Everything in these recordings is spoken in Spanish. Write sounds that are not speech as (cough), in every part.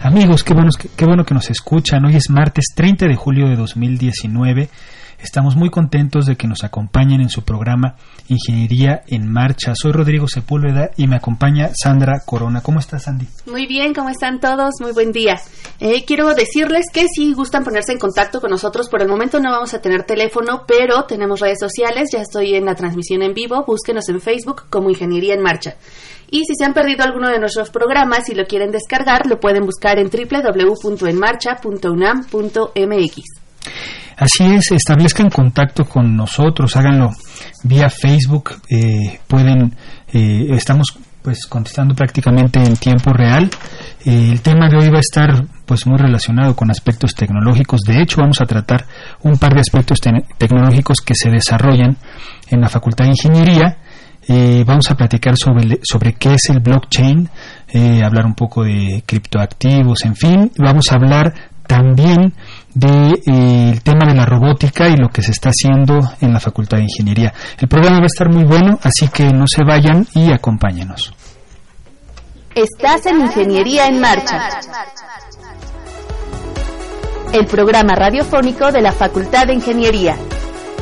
Amigos, qué bueno, qué bueno que nos escuchan. Hoy es martes 30 de julio de 2019. Estamos muy contentos de que nos acompañen en su programa Ingeniería en Marcha. Soy Rodrigo Sepúlveda y me acompaña Sandra Corona. ¿Cómo estás, Sandy? Muy bien, ¿cómo están todos? Muy buen día. Eh, quiero decirles que si gustan ponerse en contacto con nosotros, por el momento no vamos a tener teléfono, pero tenemos redes sociales. Ya estoy en la transmisión en vivo. Búsquenos en Facebook como Ingeniería en Marcha. Y si se han perdido alguno de nuestros programas y lo quieren descargar, lo pueden buscar en www.enmarcha.unam.mx. Así es, establezcan contacto con nosotros, háganlo vía Facebook, eh, pueden, eh, estamos pues contestando prácticamente en tiempo real. Eh, el tema de hoy va a estar pues muy relacionado con aspectos tecnológicos. De hecho, vamos a tratar un par de aspectos tecnológicos que se desarrollan en la Facultad de Ingeniería. Vamos a platicar sobre, sobre qué es el blockchain, hablar un poco de criptoactivos, en fin. Vamos a hablar también del eh, tema de la robótica y lo que se está haciendo en la Facultad de Ingeniería. El programa va a estar muy bueno, así que no se vayan y acompáñenos. Estás en Ingeniería en Marcha, el programa radiofónico de la Facultad de Ingeniería.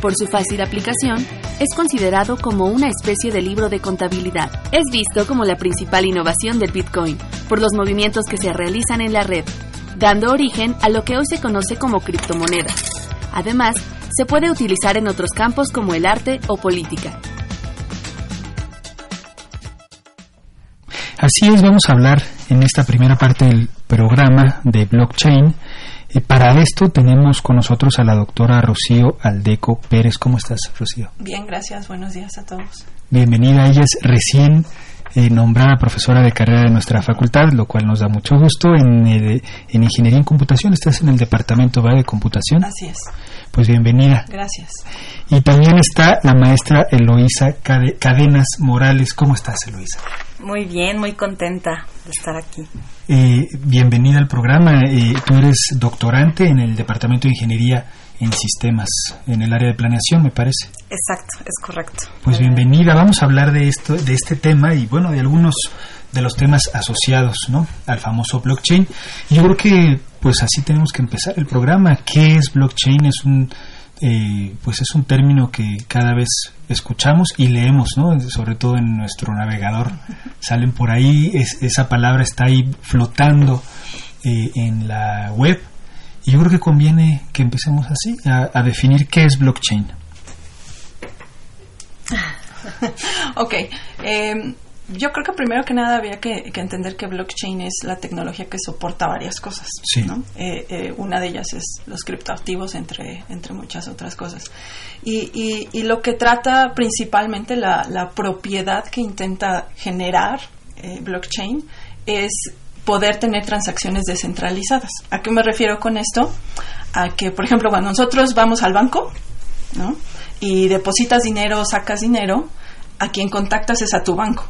Por su fácil aplicación, es considerado como una especie de libro de contabilidad. Es visto como la principal innovación del Bitcoin, por los movimientos que se realizan en la red, dando origen a lo que hoy se conoce como criptomonedas. Además, se puede utilizar en otros campos como el arte o política. Así es, vamos a hablar en esta primera parte del programa de blockchain. Y para esto tenemos con nosotros a la doctora Rocío Aldeco Pérez. ¿Cómo estás, Rocío? Bien, gracias. Buenos días a todos. Bienvenida. Ella es recién eh, nombrada profesora de carrera de nuestra facultad, lo cual nos da mucho gusto. En, eh, en Ingeniería en Computación, estás en el Departamento de Computación. Así es. Pues bienvenida. Gracias. Y también está la maestra Eloísa Cadenas Morales. ¿Cómo estás, Eloísa? Muy bien, muy contenta de estar aquí. Eh, bienvenida al programa. Eh, tú eres doctorante en el Departamento de Ingeniería en Sistemas, en el área de planeación, me parece. Exacto, es correcto. Pues bienvenida. Vamos a hablar de esto, de este tema y bueno, de algunos de los temas asociados, ¿no? Al famoso blockchain. Yo creo que pues así tenemos que empezar el programa. ¿Qué es blockchain? Es un eh, pues es un término que cada vez escuchamos y leemos, ¿no? Sobre todo en nuestro navegador salen por ahí, esa palabra está ahí flotando eh, en la web y yo creo que conviene que empecemos así a, definir qué es blockchain. (laughs) ok. Eh, yo creo que primero que nada había que, entender que blockchain es la tecnología que soporta varias cosas. Eh, eh, una de ellas es los criptoactivos, entre, entre muchas otras cosas. Y, y, lo que trata principalmente la, la propiedad que intenta generar eh, blockchain es poder tener transacciones descentralizadas. ¿A qué me refiero con esto? A que, por ejemplo, cuando nosotros vamos al banco y depositas dinero, sacas dinero, a quien contactas es a tu banco.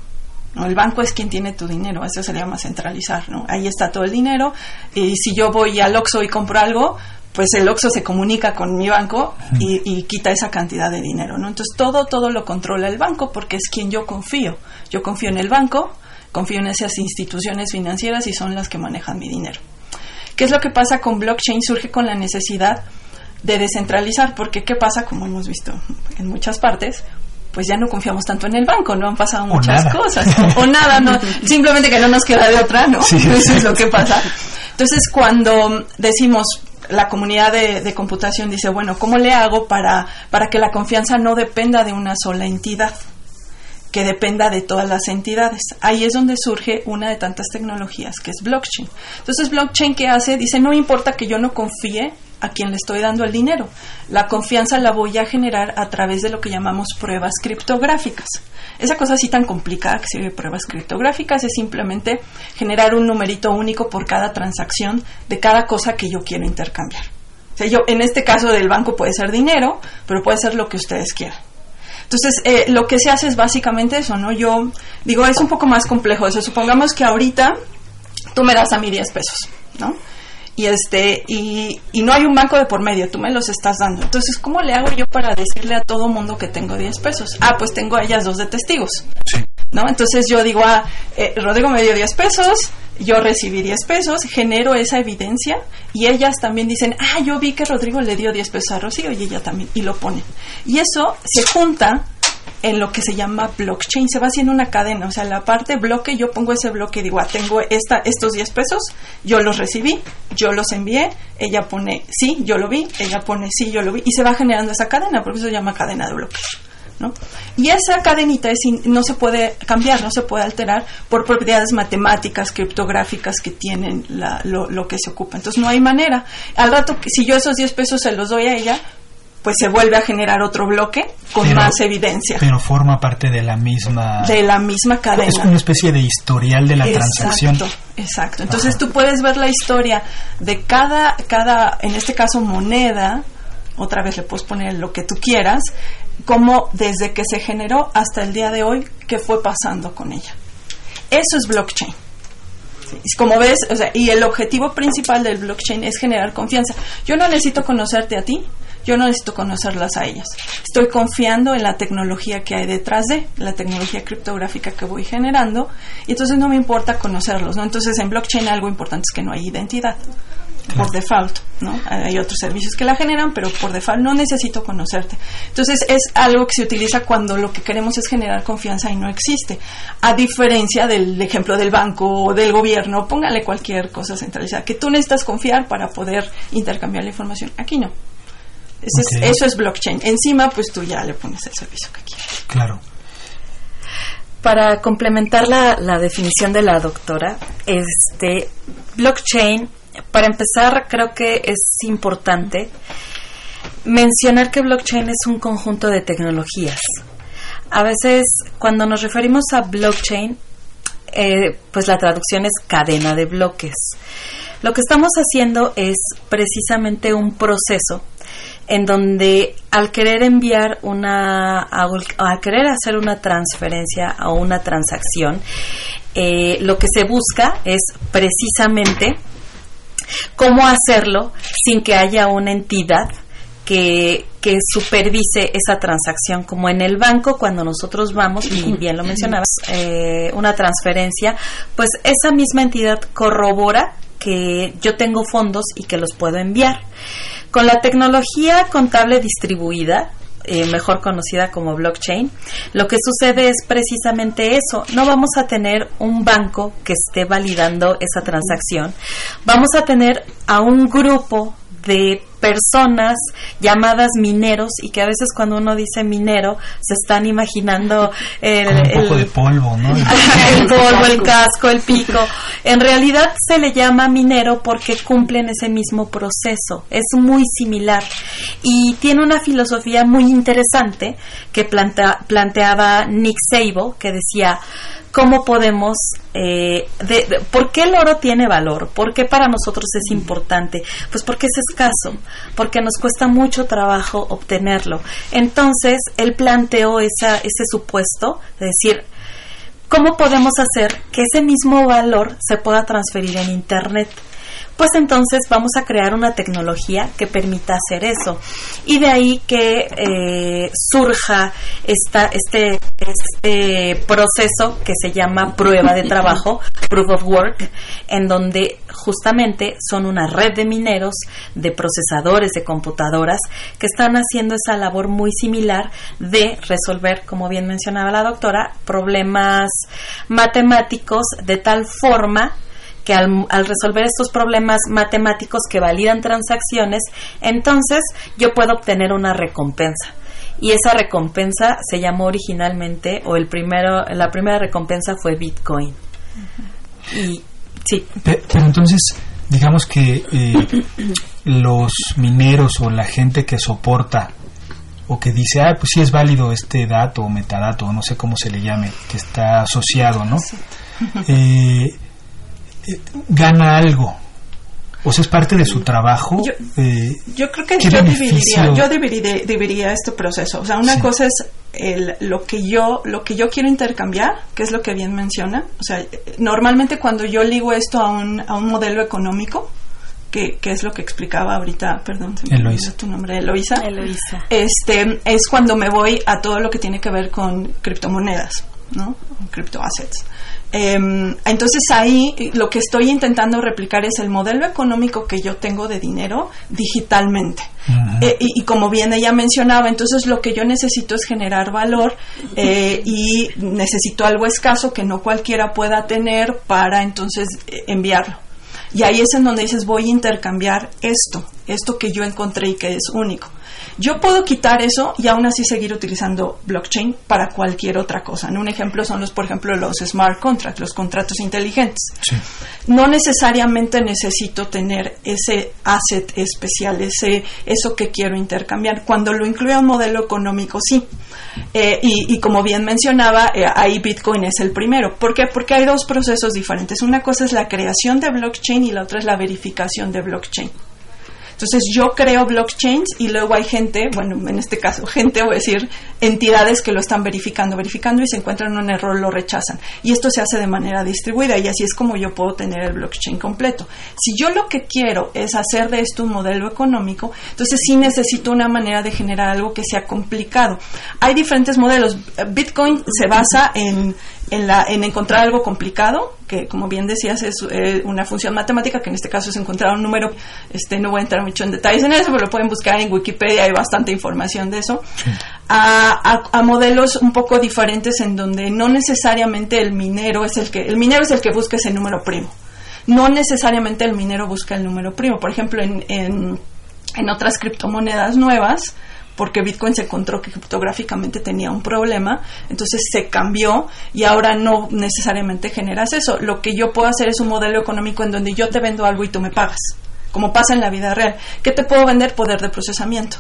El banco es quien tiene tu dinero, eso se llama centralizar, ¿no? Ahí está todo el dinero y si yo voy al Oxxo y compro algo, pues el OXO se comunica con mi banco y, quita esa cantidad de dinero. Entonces todo, todo lo controla el banco porque es quien yo confío. Yo confío en el banco, confío en esas instituciones financieras y son las que manejan mi dinero. ¿Qué es lo que pasa con blockchain? Surge con la necesidad de descentralizar, porque ¿qué pasa? Como hemos visto en muchas partes, pues ya no confiamos tanto en el banco, ¿no? Han pasado muchas cosas. O, nada, no, (laughs) simplemente que no nos queda de otra, ¿no? Eso es lo que pasa. Entonces, cuando decimos, la comunidad de, computación dice, bueno, ¿cómo le hago para, para que la confianza no dependa de una sola entidad? Que dependa de todas las entidades. Ahí es donde surge una de tantas tecnologías, que es blockchain. Entonces, blockchain, ¿qué hace? Dice, no importa que yo no confíe a quien le estoy dando el dinero. La confianza la voy a generar a través de lo que llamamos pruebas criptográficas. Esa cosa así tan complicada que sirve pruebas criptográficas es simplemente generar un numerito único por cada transacción de cada cosa que yo quiero intercambiar. Yo, en este caso del banco puede ser dinero, pero puede ser lo que ustedes quieran. Entonces, eh, lo que se hace es básicamente eso, ¿no? Yo digo, es un poco más complejo eso. Supongamos que ahorita tú me das a mí 10 pesos, ¿no? y este y, y, no hay un banco de por medio, tú me los estás dando. Entonces, ¿cómo le hago yo para decirle a todo mundo que tengo 10 pesos? Ah, pues tengo a ellas dos de testigos. ¿No? Entonces yo digo, ah, eh, Rodrigo me dio 10 pesos, yo recibí 10 pesos, genero esa evidencia y ellas también dicen, ah, yo vi que Rodrigo le dio 10 pesos a Rocío y ella también, y lo ponen. Y eso se junta en lo que se llama blockchain. Se va haciendo una cadena, o sea, la parte bloque, yo pongo ese bloque y digo, ah, tengo esta, estos 10 pesos, yo los recibí, yo los envié, ella pone sí, yo lo vi, ella pone sí, yo lo vi, y se va generando esa cadena, porque eso se llama cadena de bloques. ¿No? Y esa cadenita es no se puede cambiar, no se puede alterar por propiedades matemáticas, criptográficas que tienen lo, lo, que se ocupa. Entonces no hay manera. Al rato, si yo esos 10 pesos se los doy a ella, pues se vuelve a generar otro bloque con más evidencia. Pero forma parte de la misma... De la misma cadena. Es una especie de historial de la transacción. Exacto. Entonces tú puedes ver la historia de cada, cada, en este caso moneda, otra vez le puedes poner lo que tú quieras, como desde que se generó hasta el día de hoy, qué fue pasando con ella. Eso es blockchain. Como ves, o sea, y el objetivo principal del blockchain es generar confianza. Yo no necesito conocerte a ti, yo no necesito conocerlas a ellas. Estoy confiando en la tecnología que hay detrás de, la tecnología criptográfica que voy generando, y entonces no me importa conocerlos, ¿no? Entonces en blockchain algo importante es que no hay identidad por default, ¿no? Hay otros servicios que la generan, pero por default no necesito conocerte. Entonces es algo que se utiliza cuando lo que queremos es generar confianza y no existe. A diferencia del ejemplo del banco o del gobierno, póngale cualquier cosa centralizada, que tú necesitas confiar para poder intercambiar la información. Aquí no. Eso, es, blockchain. Encima, pues tú ya le pones el servicio que quieras. Claro. Para complementar la, la definición de la doctora, este blockchain, para empezar, creo que es importante mencionar que blockchain es un conjunto de tecnologías. A veces, cuando nos referimos a blockchain, eh, pues la traducción es cadena de bloques. Lo que estamos haciendo es precisamente un proceso en donde al querer enviar una, al querer hacer una transferencia o una transacción, eh, lo que se busca es precisamente cómo hacerlo sin que haya una entidad que, que, supervise esa transacción, como en el banco cuando nosotros vamos, y (clears throat) bien lo mencionabas, eh, una transferencia, pues esa misma entidad corrobora que yo tengo fondos y que los puedo enviar. Con la tecnología contable distribuida, eh, mejor conocida como blockchain, lo que sucede es precisamente eso. No vamos a tener un banco que esté validando esa transacción. Vamos a tener a un grupo de personas llamadas mineros y que a veces cuando uno dice minero se están imaginando el, un poco de polvo, ¿no? (laughs) el polvo, el casco, el pico. En realidad se le llama minero porque cumplen ese mismo proceso. Es muy similar y tiene una filosofía muy interesante que planteaba Nick Sable que decía cómo podemos, eh, ¿por qué el oro tiene valor? ¿Por qué para nosotros es importante? Pues porque es escaso, porque nos cuesta mucho trabajo obtenerlo. Entonces, él planteó esa, ese supuesto de decir, ¿cómo podemos hacer que ese mismo valor se pueda transferir en Internet? Pues entonces vamos a crear una tecnología que permita hacer eso. Y de ahí que eh, surja esta, este, este proceso que se llama prueba de trabajo, proof of work, en donde justamente son una red de mineros, de procesadores, de computadoras, que están haciendo esa labor muy similar de resolver, como bien mencionaba la doctora, problemas matemáticos de tal forma que al, resolver estos problemas matemáticos que validan transacciones, entonces yo puedo obtener una recompensa. Y esa recompensa se llamó originalmente, o el primero, la primera recompensa fue Bitcoin. Y sí. Pero, entonces, digamos que eh, los mineros o la gente que soporta o que dice, ah, pues sí es válido este dato o metadato, no sé cómo se le llame, que está asociado, ¿no? Eh, gana algo. O sea, es parte de su trabajo. Yo, eh, creo que yo dividiría, yo dividiría, este proceso. O sea, una cosa es el, lo que yo lo que yo quiero intercambiar, que es lo que bien menciona. O sea, normalmente cuando yo ligo esto a un, a un modelo económico, que, que, es lo que explicaba ahorita, perdón, Eloisa. tu nombre, Eloisa. Eloisa. Este, es cuando me voy a todo lo que tiene que ver con criptomonedas, ¿no? Criptoassets. Em, entonces ahí eh, lo que estoy intentando replicar es el modelo económico que yo tengo de dinero digitalmente. Eh, y, como bien ella mencionaba, entonces lo que yo necesito es generar valor eh, (laughs) y necesito algo escaso que no cualquiera pueda tener para entonces enviarlo. Y ahí es en donde dices voy a intercambiar esto, esto que yo encontré y que es único. Yo puedo quitar eso y aún así seguir utilizando blockchain para cualquier otra cosa. Un ejemplo son los, por ejemplo, los smart contracts, los contratos inteligentes. No necesariamente necesito tener ese asset especial, ese eso que quiero intercambiar. Cuando lo incluye un modelo económico, sí. Eh, y, como bien mencionaba, eh, ahí Bitcoin es el primero. ¿Por qué? Porque hay dos procesos diferentes. Una cosa es la creación de blockchain y la otra es la verificación de blockchain. Entonces yo creo blockchains y luego hay gente, bueno, en este caso (laughs) gente, voy a decir, entidades que lo están verificando, verificando y se encuentran un error, lo rechazan. Y esto se hace de manera distribuida y así es como yo puedo tener el blockchain completo. Si yo lo que quiero es hacer de esto un modelo económico, entonces sí necesito una manera de generar algo que sea complicado. Hay diferentes modelos. Bitcoin se basa en en, la, en encontrar algo complicado, que como bien decías es eh, una función matemática, que en este caso es encontrar un número, este no voy a entrar mucho en detalles en eso, pero lo pueden buscar en Wikipedia, hay bastante información de eso, a, a, modelos un poco diferentes en donde no necesariamente el minero es el que, el minero es el que busca ese número primo, no necesariamente el minero busca el número primo, por ejemplo en, en, en otras criptomonedas nuevas, porque Bitcoin se encontró que criptográficamente tenía un problema, entonces se cambió y ahora no necesariamente generas eso. Lo que yo puedo hacer es un modelo económico en donde yo te vendo algo y tú me pagas, como pasa en la vida real. ¿Qué te puedo vender? Poder de procesamiento.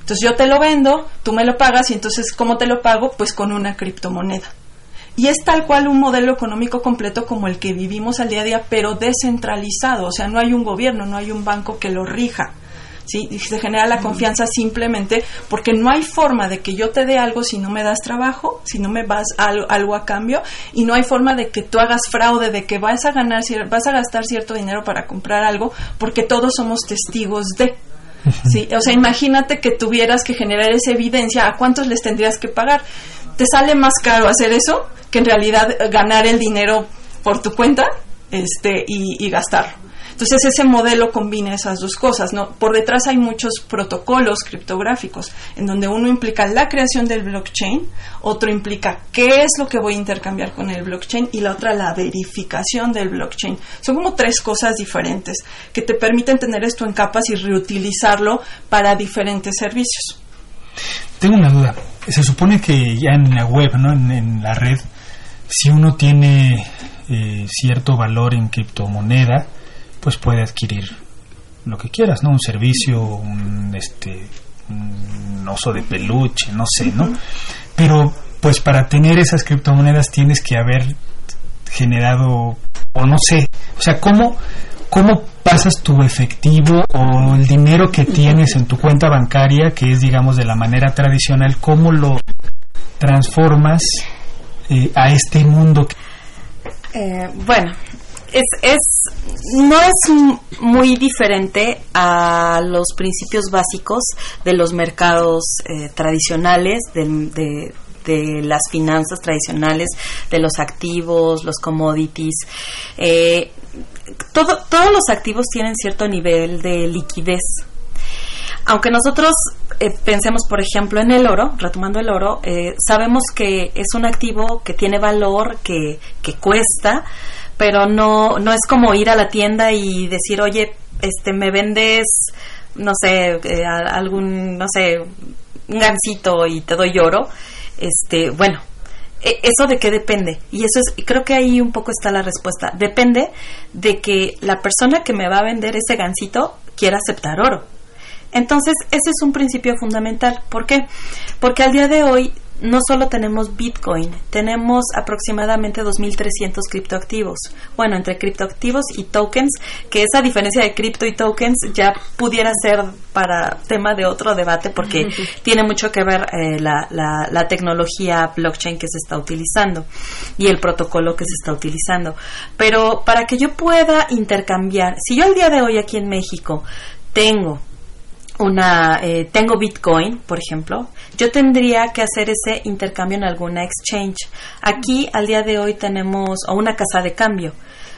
Entonces yo te lo vendo, tú me lo pagas y entonces ¿cómo te lo pago? Pues con una criptomoneda. Y es tal cual un modelo económico completo como el que vivimos al día a día, pero descentralizado. O sea, no hay un gobierno, no hay un banco que lo rija. ¿Sí? Y se genera la confianza simplemente porque no hay forma de que yo te dé algo si no me das trabajo, si no me vas algo, a cambio, y no hay forma de que tú hagas fraude, de que vas a ganar, vas a gastar cierto dinero para comprar algo, porque todos somos testigos de. ¿sí? O sea, imagínate que tuvieras que generar esa evidencia, ¿a cuántos les tendrías que pagar? ¿Te sale más caro hacer eso que en realidad ganar el dinero por tu cuenta este, y, y gastarlo? Entonces ese modelo combina esas dos cosas, ¿no? Por detrás hay muchos protocolos criptográficos, en donde uno implica la creación del blockchain, otro implica qué es lo que voy a intercambiar con el blockchain y la otra la verificación del blockchain. Son como tres cosas diferentes que te permiten tener esto en capas y reutilizarlo para diferentes servicios. Tengo una duda. Se supone que ya en la web, ¿no? En, la red, si uno tiene eh, cierto valor en criptomoneda, pues puede adquirir lo que quieras, ¿no? Un servicio, un, este, un oso de peluche, no sé, ¿no? Pero pues para tener esas criptomonedas tienes que haber generado, o no sé, o sea, ¿cómo, cómo pasas tu efectivo o el dinero que tienes en tu cuenta bancaria, que es digamos de la manera tradicional, cómo lo transformas eh, a este mundo? Eh, bueno, es, es, no es muy diferente a los principios básicos de los mercados eh, tradicionales, de, de, las finanzas tradicionales, de los activos, los commodities. Eh, todo, todos los activos tienen cierto nivel de liquidez. Aunque nosotros eh, pensemos, por ejemplo, en el oro, retomando el oro, sabemos que es un activo que tiene valor, que, que cuesta, pero no, no es como ir a la tienda y decir, oye, este, me vendes, no sé, eh, algún, no sé, un gansito y te doy oro. Este, bueno, e, ¿Eso de qué depende? Y eso es, creo que ahí un poco está la respuesta. Depende de que la persona que me va a vender ese gansito quiera aceptar oro. Entonces, ese es un principio fundamental. ¿Por qué? Porque al día de hoy no solo tenemos Bitcoin, tenemos aproximadamente 2.300 criptoactivos. Bueno, entre criptoactivos y tokens, que esa diferencia de cripto y tokens ya pudiera ser para tema de otro debate porque (laughs) tiene mucho que ver eh, la, la, la, tecnología blockchain que se está utilizando y el protocolo que se está utilizando. Pero para que yo pueda intercambiar, si yo al día de hoy aquí en México tengo una eh, tengo Bitcoin, por ejemplo, yo tendría que hacer ese intercambio en alguna exchange. Aquí al día de hoy tenemos o una casa de cambio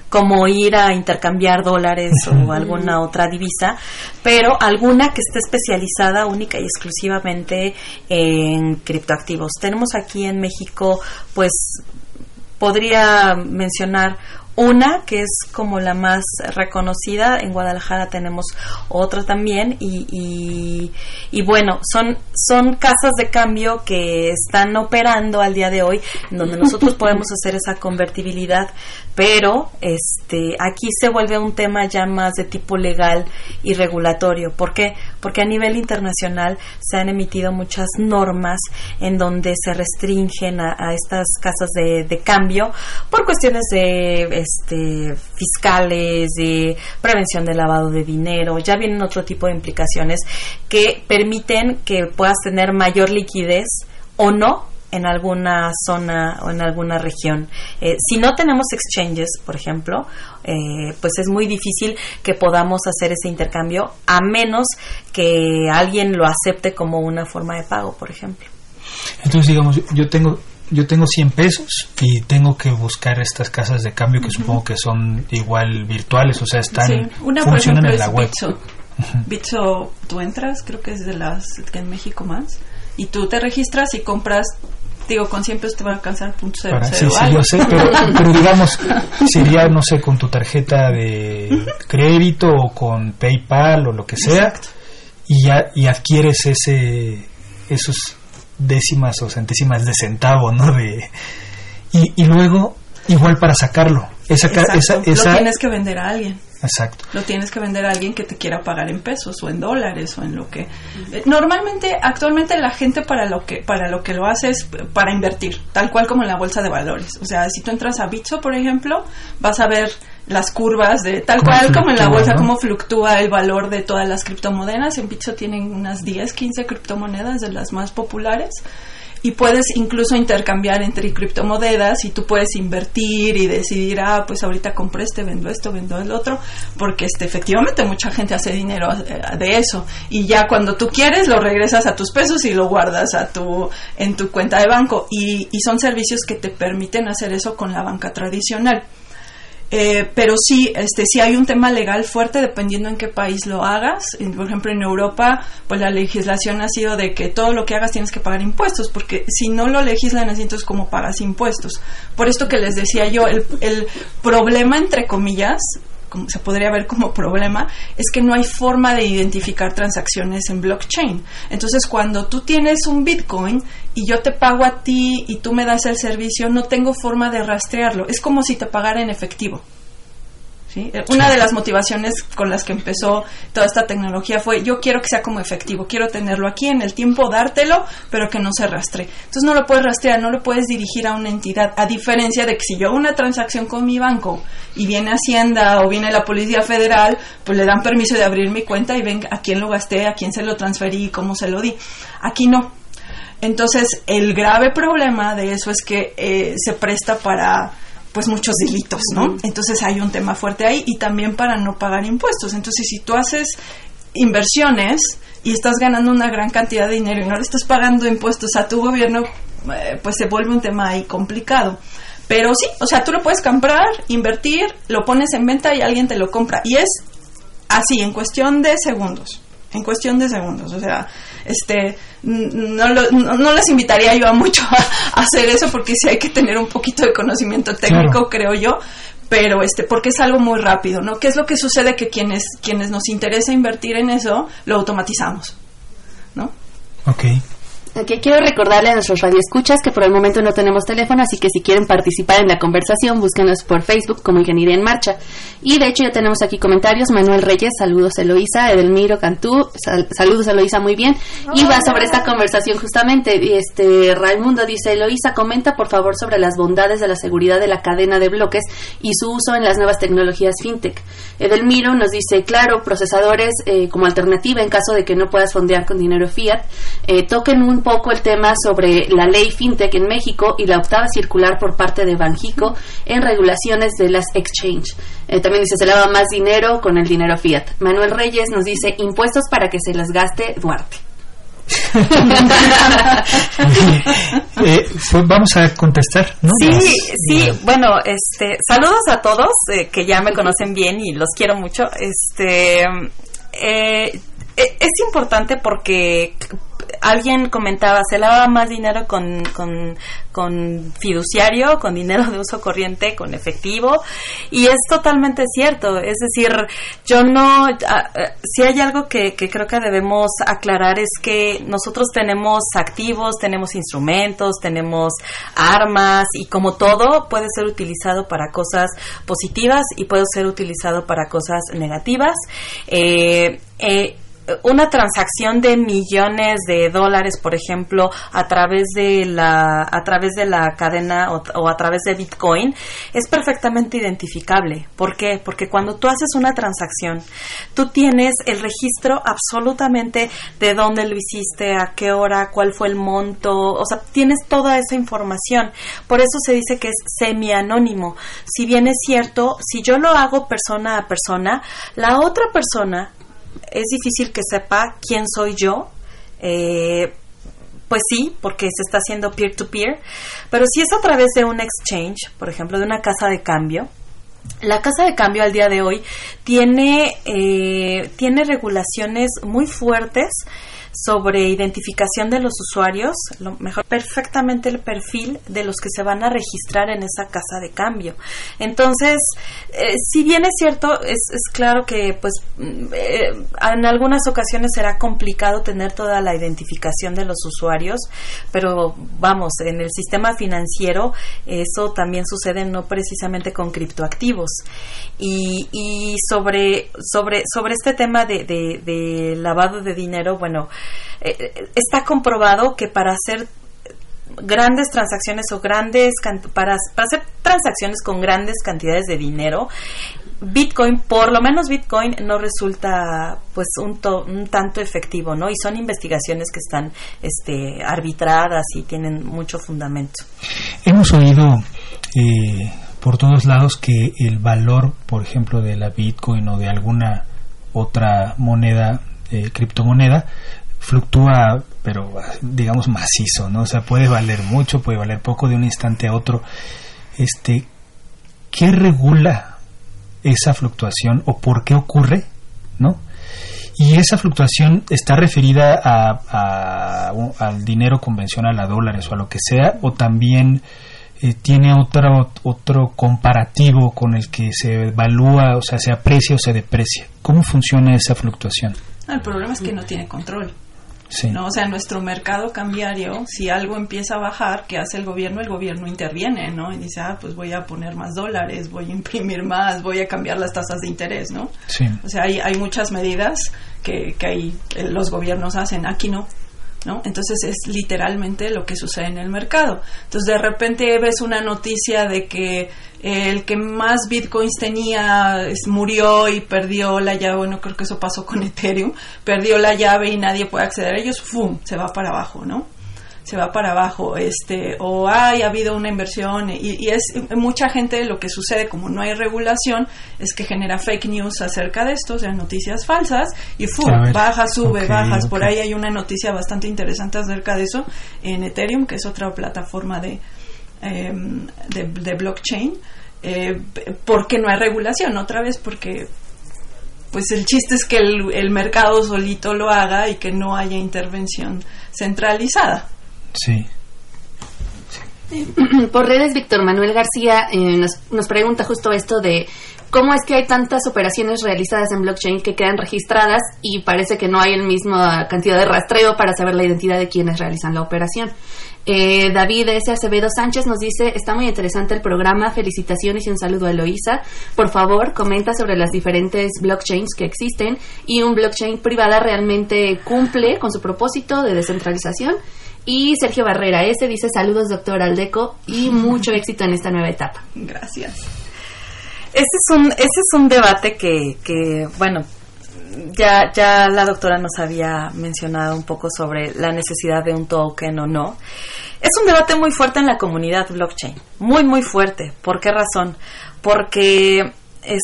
como ir a intercambiar dólares o alguna otra divisa, pero alguna que esté especializada única y exclusivamente en criptoactivos. Tenemos aquí en México, pues podría mencionar una que es como la más reconocida, en Guadalajara tenemos otra también y, y, bueno, son, son casas de cambio que están operando al día de hoy, donde nosotros (laughs) podemos hacer esa convertibilidad, pero este, aquí se vuelve un tema ya más de tipo legal y regulatorio. ¿Por qué? Porque a nivel internacional se han emitido muchas normas en donde se restringen a, estas casas de, cambio por cuestiones de este, fiscales, de prevención del lavado de dinero, ya vienen otro tipo de implicaciones que permiten que puedas tener mayor liquidez o no en alguna zona o en alguna región. Eh, si no tenemos exchanges, por ejemplo, eh, pues es muy difícil que podamos hacer ese intercambio a menos que alguien lo acepte como una forma de pago, por ejemplo. Entonces, digamos, yo tengo yo tengo 100 pesos y tengo que buscar estas casas de cambio que supongo que son igual virtuales, o sea, están Una, funcionan en la web. Bitso. tú entras, creo que es de las que en México más, y tú te registras y compras digo, con 100 pesos te va a alcanzar punto cero, sí, sí, yo sé, pero, (laughs) pero, digamos, sería, no sé, con tu tarjeta de crédito o con PayPal o lo que sea, y ya y adquieres ese esos décimas o centésimas de centavo, ¿no? De, y, y luego, igual para sacarlo. Esa, esa, esa, Lo tienes que vender a alguien. Exacto. Lo tienes que vender a alguien que te quiera pagar en pesos o en dólares o en lo que. Eh, normalmente, actualmente la gente para lo que para lo que lo hace es para invertir, tal cual como en la bolsa de valores. O sea, si tú entras a Bitso, por ejemplo, vas a ver las curvas de tal cual como en la bolsa, cómo fluctúa el valor de todas las criptomonedas. En Bitso tienen unas 10, 15 criptomonedas de las más populares y puedes incluso intercambiar entre criptomonedas y tú puedes invertir y decidir, ah, pues ahorita compré este, vendo esto, vendo el otro, porque este, efectivamente mucha gente hace dinero eh, de eso y ya cuando tú quieres lo regresas a tus pesos y lo guardas a tu, en tu cuenta de banco y, y son servicios que te permiten hacer eso con la banca tradicional. Eh, pero sí, este, sí hay un tema legal fuerte dependiendo en qué país lo hagas. Por ejemplo, en Europa, pues la legislación ha sido de que todo lo que hagas tienes que pagar impuestos, porque si no lo legislan así, entonces ¿cómo pagas impuestos? Por esto que les decía yo, el, el problema, entre comillas, como se podría ver como problema, es que no hay forma de identificar transacciones en blockchain. Entonces, cuando tú tienes un Bitcoin y yo te pago a ti y tú me das el servicio, no tengo forma de rastrearlo. Es como si te pagara en efectivo. Una de las motivaciones con las que empezó toda esta tecnología fue yo quiero que sea como efectivo, quiero tenerlo aquí en el tiempo, dártelo, pero que no se rastre. Entonces no lo puedes rastrear, no lo puedes dirigir a una entidad, a diferencia de que si yo hago una transacción con mi banco y viene Hacienda o viene la Policía Federal, pues le dan permiso de abrir mi cuenta y ven a quién lo gasté, a quién se lo transferí, cómo se lo di. Aquí no. Entonces el grave problema de eso es que eh, se presta para pues muchos delitos, ¿no? Entonces hay un tema fuerte ahí y también para no pagar impuestos. Entonces, si tú haces inversiones y estás ganando una gran cantidad de dinero y no le estás pagando impuestos a tu gobierno, eh, pues se vuelve un tema ahí complicado. Pero sí, o sea, tú lo puedes comprar, invertir, lo pones en venta y alguien te lo compra. Y es así, en cuestión de segundos. En cuestión de segundos. O sea, este, no, no, les invitaría yo a mucho a, hacer eso porque sí hay que tener un poquito de conocimiento técnico, creo yo pero este porque es algo muy rápido, ¿no? ¿Qué es lo que sucede que quienes quienes nos interesa invertir en eso lo automatizamos, ¿no? Okay. Okay, quiero recordarle a nuestros radioescuchas que por el momento no tenemos teléfono, así que si quieren participar en la conversación, búsquenos por Facebook como Ingeniería en Marcha. Y de hecho ya tenemos aquí comentarios. Manuel Reyes, saludos Eloísa, Edelmiro Cantú, saludos Eloísa, muy bien. Y va sobre esta conversación justamente. Este Raimundo dice, Eloísa, comenta por favor sobre las bondades de la seguridad de la cadena de bloques y su uso en las nuevas tecnologías fintech. Edelmiro nos dice, claro, procesadores eh, como alternativa en caso de que no puedas fondear con dinero fiat. Eh, toquen un poco el tema sobre la ley fintech en México y la octava circular por parte de Banjico en regulaciones de las exchange. Eh, también dice, se lava más dinero con el dinero fiat. Manuel Reyes nos dice, impuestos para que se las gaste Duarte. (laughs) Eh, pues vamos a contestar, ¿no? Sí, sí, bueno, este, saludos a todos eh, que ya me conocen bien y los quiero mucho. Este, es importante porque alguien comentaba, se lava más dinero con, con, fiduciario, con dinero de uso corriente, con efectivo, y es totalmente cierto. Es decir, yo no, si hay algo que, que creo que debemos aclarar es que nosotros tenemos activos, tenemos instrumentos, tenemos armas, y como todo puede ser utilizado para cosas positivas y puede ser utilizado para cosas negativas. Eh, eh, una transacción de millones de dólares, por ejemplo, a través de la a través de la cadena o, a través de Bitcoin es perfectamente identificable. ¿Por qué? Porque cuando tú haces una transacción, tú tienes el registro absolutamente de dónde lo hiciste, a qué hora, cuál fue el monto, o sea, tienes toda esa información. Por eso se dice que es semi-anónimo. Si bien es cierto, si yo lo hago persona a persona, la otra persona es difícil que sepa quién soy yo. Eh, pues sí, porque se está haciendo peer-to-peer, pero si es a través de un exchange, por ejemplo, de una casa de cambio, la casa de cambio al día de hoy tiene, eh, tiene regulaciones muy fuertes sobre identificación de los usuarios, lo mejor perfectamente el perfil de los que se van a registrar en esa casa de cambio. Entonces, eh, si bien es cierto, es, claro que pues mm, eh, en algunas ocasiones será complicado tener toda la identificación de los usuarios, pero vamos, en el sistema financiero eso también sucede no precisamente con criptoactivos. Y, y sobre, sobre, sobre este tema de, de lavado de dinero, bueno, eh, está comprobado que para hacer grandes transacciones o grandes para, para hacer transacciones con grandes cantidades de dinero Bitcoin, por lo menos Bitcoin no resulta pues un, un, tanto efectivo, ¿no? Y son investigaciones que están este, arbitradas y tienen mucho fundamento. Hemos oído eh, por todos lados que el valor, por ejemplo, de la Bitcoin o de alguna otra moneda, eh, criptomoneda, fluctúa, pero digamos macizo, ¿no? O sea, puede valer mucho, puede valer poco de un instante a otro. Este, ¿qué regula esa fluctuación o por qué ocurre, ¿no? Y esa fluctuación está referida a, al dinero convencional, a dólares o a lo que sea, o también eh, tiene otro, otro comparativo con el que se evalúa, o sea, se aprecia o se deprecia. ¿Cómo funciona esa fluctuación? el problema es que no tiene control. ¿No? O sea, nuestro mercado cambiario, si algo empieza a bajar, ¿qué hace el gobierno? El gobierno interviene, ¿no? Y dice, ah, pues voy a poner más dólares, voy a imprimir más, voy a cambiar las tasas de interés, ¿no? O sea, hay, hay muchas medidas que, que ahí eh, los gobiernos hacen, aquí no. ¿No? Entonces es literalmente lo que sucede en el mercado. Entonces de repente ves una noticia de que el que más bitcoins tenía murió y perdió la llave, bueno, creo que eso pasó con (laughs) Ethereum, perdió la llave y nadie puede acceder a ellos, ¡fum! se va para abajo, ¿no? Se va para abajo, este, o hay ha habido una inversión y, es mucha gente lo que sucede como no hay regulación es que genera fake news acerca de esto, o sea, noticias falsas y fu, baja, sube, bajas. Por ahí hay una noticia bastante interesante acerca de eso en Ethereum, que es otra plataforma de, em, de, blockchain. Eh, porque no hay regulación, otra vez porque pues el chiste es que el, el mercado solito lo haga y que no haya intervención centralizada. Sí. (clears throat) Por redes, Víctor Manuel García eh, nos, nos pregunta justo esto de cómo es que hay tantas operaciones realizadas en blockchain que quedan registradas y parece que no hay el mismo cantidad de rastreo para saber la identidad de quienes realizan la operación. Eh, David S. Acevedo Sánchez nos dice, está muy interesante el programa, felicitaciones y un saludo a Eloisa. Por favor, comenta sobre las diferentes blockchains que existen y un blockchain privada realmente cumple con su propósito de descentralización. Y Sergio Barrera S. dice, saludos doctor Aldeco y mucho éxito en esta nueva etapa. Gracias. Ese es un, es un debate que, que bueno, ya, ya la doctora nos había mencionado un poco sobre la necesidad de un token o no. Es un debate muy fuerte en la comunidad blockchain, muy, muy fuerte. ¿Por qué razón? Porque es,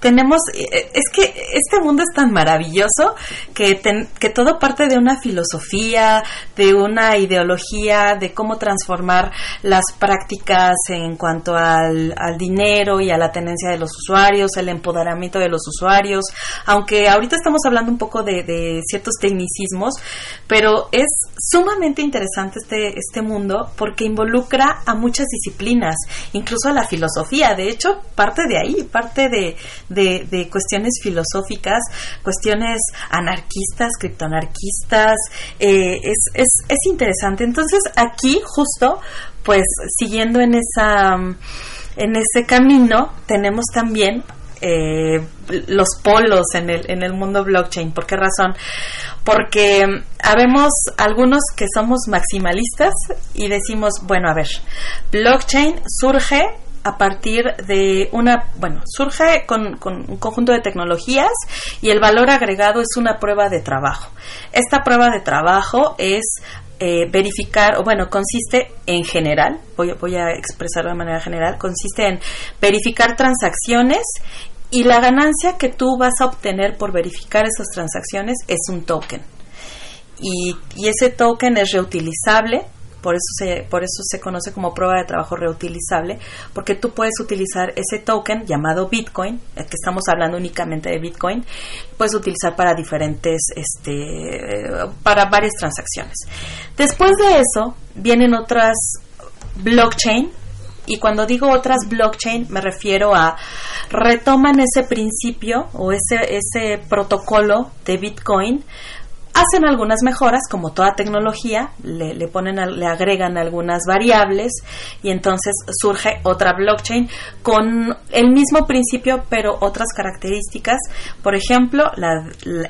tenemos, eh, es que este mundo es tan maravilloso que, que todo parte de una filosofía, de una ideología, de cómo transformar las prácticas en cuanto al, dinero y a la tenencia de los usuarios, el empoderamiento de los usuarios, aunque ahorita estamos hablando un poco de, de ciertos tecnicismos, pero es sumamente interesante este, este mundo porque involucra a muchas disciplinas, incluso a la filosofía, de hecho parte de ahí, parte de, de, cuestiones filosóficas, cuestiones anarquistas, criptoanarquistas, eh, es, es, es interesante. Entonces aquí justo, pues siguiendo en esa en ese camino tenemos también eh, los polos en el, en el mundo blockchain. ¿Por qué razón? Porque habemos algunos que somos maximalistas y decimos, bueno, a ver, blockchain surge a partir de una, bueno, surge con, un conjunto de tecnologías y el valor agregado es una prueba de trabajo. Esta prueba de trabajo es eh, verificar, o bueno, consiste en general, voy, voy a expresarlo de manera general, consiste en verificar transacciones y la ganancia que tú vas a obtener por verificar esas transacciones es un token. Y, y ese token es reutilizable por eso se, por eso se conoce como prueba de trabajo reutilizable, porque tú puedes utilizar ese token llamado Bitcoin, que estamos hablando únicamente de Bitcoin, puedes utilizar para diferentes, este, para varias transacciones. Después de eso, vienen otras blockchain, y cuando digo otras blockchain me refiero a retoman ese principio o ese, ese protocolo de Bitcoin Hacen algunas mejoras, como toda tecnología, le, le ponen, le agregan algunas variables y entonces surge otra blockchain con el mismo principio pero otras características. Por ejemplo,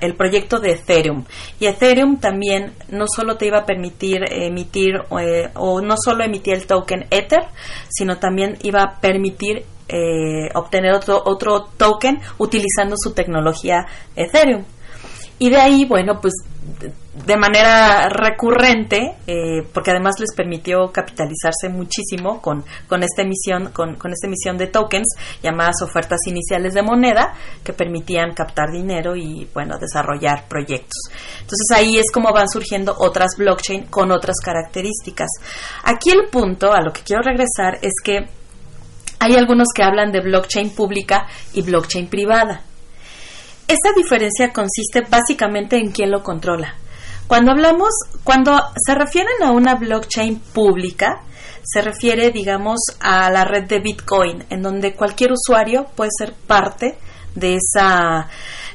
el proyecto de Ethereum. Y Ethereum también no solo te iba a permitir emitir eh, o no solo emitir el token Ether, sino también iba a permitir eh, obtener otro, otro token utilizando su tecnología Ethereum. Y de ahí, bueno, pues de manera recurrente, eh, porque además les permitió capitalizarse muchísimo con, con esta emisión, con, con, esta emisión de tokens llamadas ofertas iniciales de moneda, que permitían captar dinero y bueno, desarrollar proyectos. Entonces ahí es como van surgiendo otras blockchain con otras características. Aquí el punto a lo que quiero regresar es que hay algunos que hablan de blockchain pública y blockchain privada. Esta diferencia consiste básicamente en quién lo controla. Cuando hablamos, cuando se refieren a una blockchain pública, se refiere, digamos, a la red de Bitcoin, en donde cualquier usuario puede ser parte de esa,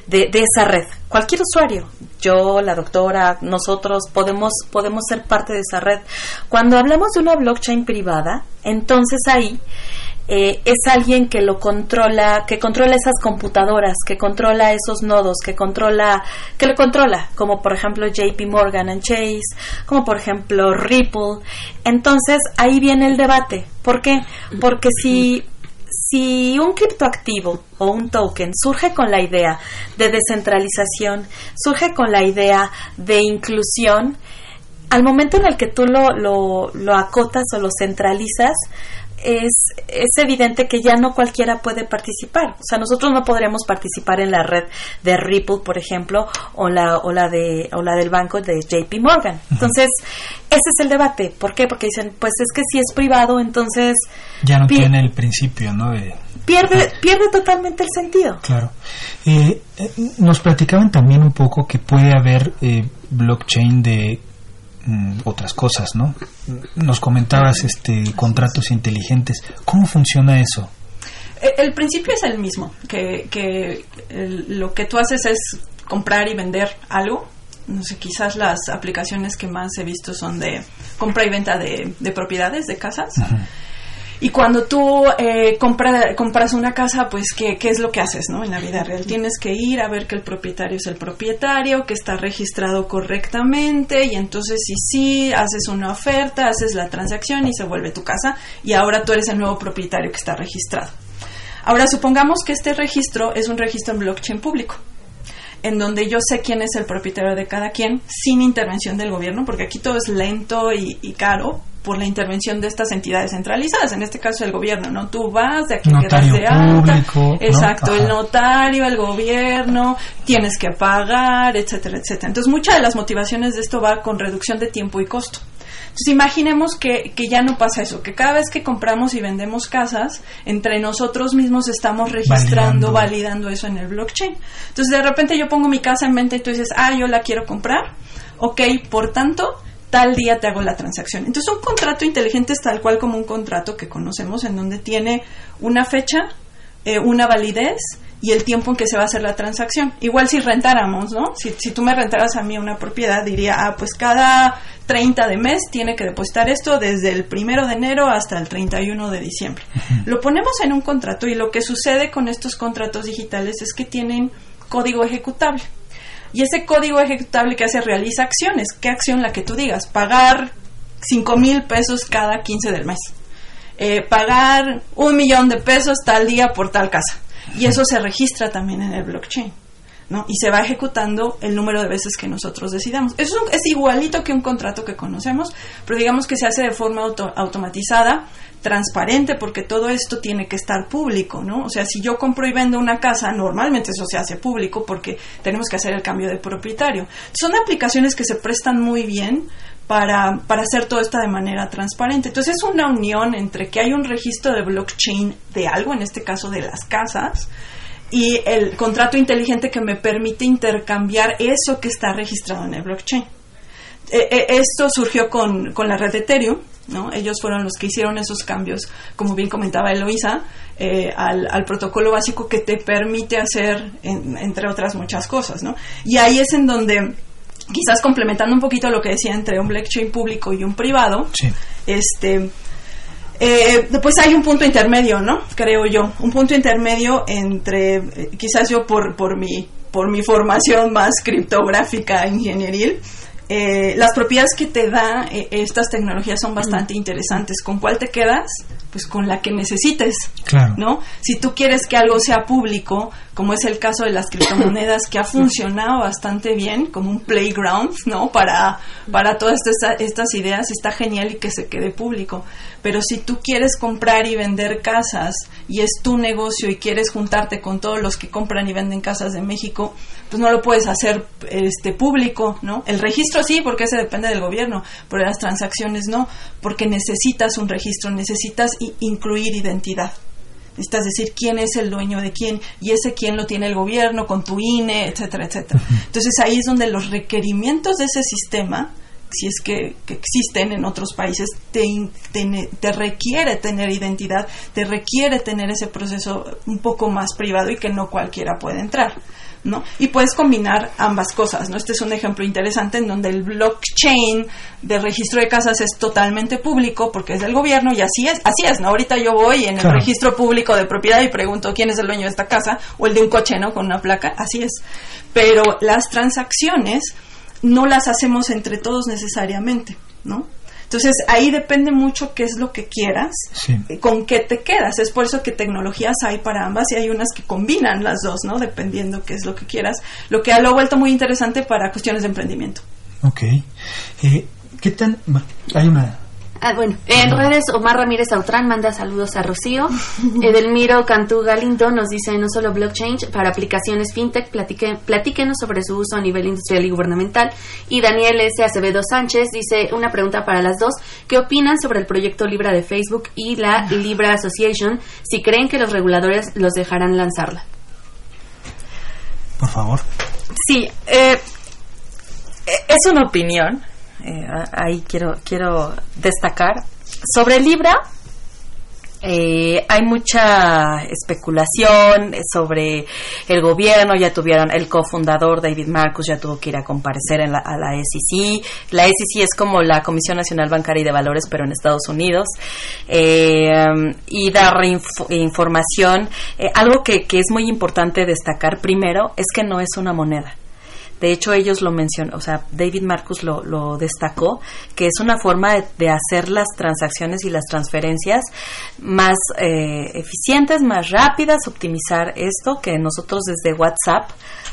de, esa red. Cualquier usuario, yo, la doctora, nosotros podemos, podemos ser parte de esa red. Cuando hablamos de una blockchain privada, entonces ahí eh, es alguien que lo controla, que controla esas computadoras, que controla esos nodos, que controla, que lo controla, como por ejemplo JP Morgan and Chase, como por ejemplo Ripple. Entonces ahí viene el debate. ¿Por qué? Porque si si un criptoactivo o un token surge con la idea de descentralización, surge con la idea de inclusión, al momento en el que tú lo, lo, lo acotas o lo centralizas, es, es evidente que ya no cualquiera puede participar. O sea, nosotros no podríamos participar en la red de Ripple, por ejemplo, o la, o la, de, o la del banco de JP Morgan. Entonces, ese es el debate. ¿Por qué? Porque dicen, pues es que si es privado, entonces... Ya no tiene el principio, ¿no? pierde, pierde totalmente el sentido. Claro. Eh, eh, nos platicaban también un poco que puede haber eh, blockchain de Mm, otras cosas, ¿no? Nos comentabas este contratos inteligentes. ¿Cómo funciona eso? E, el, principio es el mismo, que, que lo que tú haces es comprar y vender algo. No sé, quizás las aplicaciones que más he visto son de compra y venta de, propiedades, de casas. Y cuando tú eh, compras una casa, pues, ¿qué, ¿qué, es lo que haces ¿no? en la vida real? Tienes que ir a ver que el propietario es el propietario, que está registrado correctamente, y entonces, si sí, haces una oferta, haces la transacción y se vuelve tu casa, y ahora tú eres el nuevo propietario que está registrado. Ahora, supongamos que este registro es un registro en blockchain público en donde yo sé quién es el propietario de cada quien sin intervención del gobierno, porque aquí todo es lento y, y caro, por la intervención de estas entidades centralizadas, en este caso el gobierno, ¿no? Tú vas, de aquí quedas de alta, exacto, el notario, el gobierno, tienes que pagar, etcétera, etcétera. Entonces, muchas de las motivaciones de esto va con reducción de tiempo y costo. Entonces, imaginemos que, que ya no pasa eso, que cada vez que compramos y vendemos casas, entre nosotros mismos estamos registrando, validando, eso en el blockchain. Entonces, de repente yo pongo mi casa en venta y tú dices, ah, yo la quiero comprar, ok, por tanto, tal día te hago la transacción. Entonces un contrato inteligente es tal cual como un contrato que conocemos en donde tiene una fecha, eh, una validez y el tiempo en que se va a hacer la transacción. Igual si rentáramos, ¿no? Si, si tú me rentaras a mí una propiedad, diría, ah, pues cada 30 de mes tiene que depositar esto desde el primero de enero hasta el 31 de diciembre. Lo ponemos en un contrato y lo que sucede con estos contratos digitales es que tienen código ejecutable. Y ese código ejecutable que hace realiza acciones. ¿Qué acción la que tú digas? Pagar 5 mil pesos cada 15 del mes. Eh, pagar un millón de pesos tal día por tal casa. Y eso se registra también en el blockchain. ¿no? Y se va ejecutando el número de veces que nosotros decidamos. Eso es igualito que un contrato que conocemos, pero digamos que se hace de forma automatizada transparente porque todo esto tiene que estar público, ¿no? O sea, si yo compro y vendo una casa, normalmente eso se hace público porque tenemos que hacer el cambio de propietario. Son aplicaciones que se prestan muy bien para, para hacer todo esto de manera transparente. Entonces es una unión entre que hay un registro de blockchain de algo, en este caso de las casas, y el contrato inteligente que me permite intercambiar eso que está registrado en el blockchain. E, e, esto surgió con, con la red de Ethereum, ¿no? Ellos fueron los que hicieron esos cambios, como bien comentaba Eloisa, eh, al, protocolo básico que te permite hacer, entre otras muchas cosas, ¿no? Y ahí es en donde, quizás complementando un poquito lo que decía entre un blockchain público y un privado, este... Eh, pues hay un punto intermedio, ¿no? Creo yo, un punto intermedio entre, eh, quizás yo por, por mi por mi formación más criptográfica ingenieril, eh, las propiedades que te da eh, estas tecnologías son bastante interesantes. ¿Con cuál te quedas? Pues con la que necesites, claro. ¿no? Si tú quieres que algo sea público, como es el caso de las criptomonedas, que ha funcionado bastante bien como un playground, ¿no? Para, para todas estas, estas ideas, está genial y que se quede público. Pero si tú quieres comprar y vender casas y es tu negocio y quieres juntarte con todos los que compran y venden casas de México, pues no lo puedes hacer este público, ¿no? El registro sí, porque ese depende del gobierno, pero las transacciones no, porque necesitas un registro, necesitas incluir identidad. Necesitas decir quién es el dueño de quién y ese quién lo tiene el gobierno con tu INE, etcétera, etcétera. Entonces ahí es donde los requerimientos de ese sistema si es que, existen en otros países, te, te, requiere tener identidad, te requiere tener ese proceso un poco más privado y que no cualquiera puede entrar. ¿No? Y puedes combinar ambas cosas, ¿no? Este es un ejemplo interesante en donde el blockchain de registro de casas es totalmente público porque es del gobierno y así es, así es, ¿no? Ahorita yo voy en el registro público de propiedad y pregunto quién es el dueño de esta casa o el de un coche, ¿no? Con una placa, así es. Pero las transacciones no las hacemos entre todos necesariamente, ¿no? Entonces ahí depende mucho qué es lo que quieras, eh, con qué te quedas. Es por eso que tecnologías hay para ambas y hay unas que combinan las dos, ¿no? Dependiendo qué es lo que quieras. Lo que lo ha vuelto muy interesante para cuestiones de emprendimiento. Ok. Eh, ¿Qué tan...? Hay una... Ah, bueno, en redes Omar Ramírez Autrán manda saludos a Rocío. (laughs) Edelmiro Cantú Galindo nos dice no solo blockchain para aplicaciones fintech, platique, platíquenos sobre su uso a nivel industrial y gubernamental. Y Daniel S. Acevedo Sánchez dice una pregunta para las dos. ¿Qué opinan sobre el proyecto Libra de Facebook y la Libra Association? Si creen que los reguladores los dejarán lanzarla. Por favor. Sí, eh, es una opinión eh, ahí quiero, quiero destacar. Sobre Libra, eh, hay mucha especulación sobre el gobierno, ya tuvieron el cofundador David Marcus, ya tuvo que ir a comparecer en la, a la SEC. La SEC es como la Comisión Nacional Bancaria y de Valores, pero en Estados Unidos. Eh, y dar información. algo que, que es muy importante destacar primero es que no es una moneda. De hecho, ellos lo mencionan, o sea, David Marcus lo, lo destacó, que es una forma de, hacer las transacciones y las transferencias más eh, eficientes, más rápidas, optimizar esto, que nosotros desde WhatsApp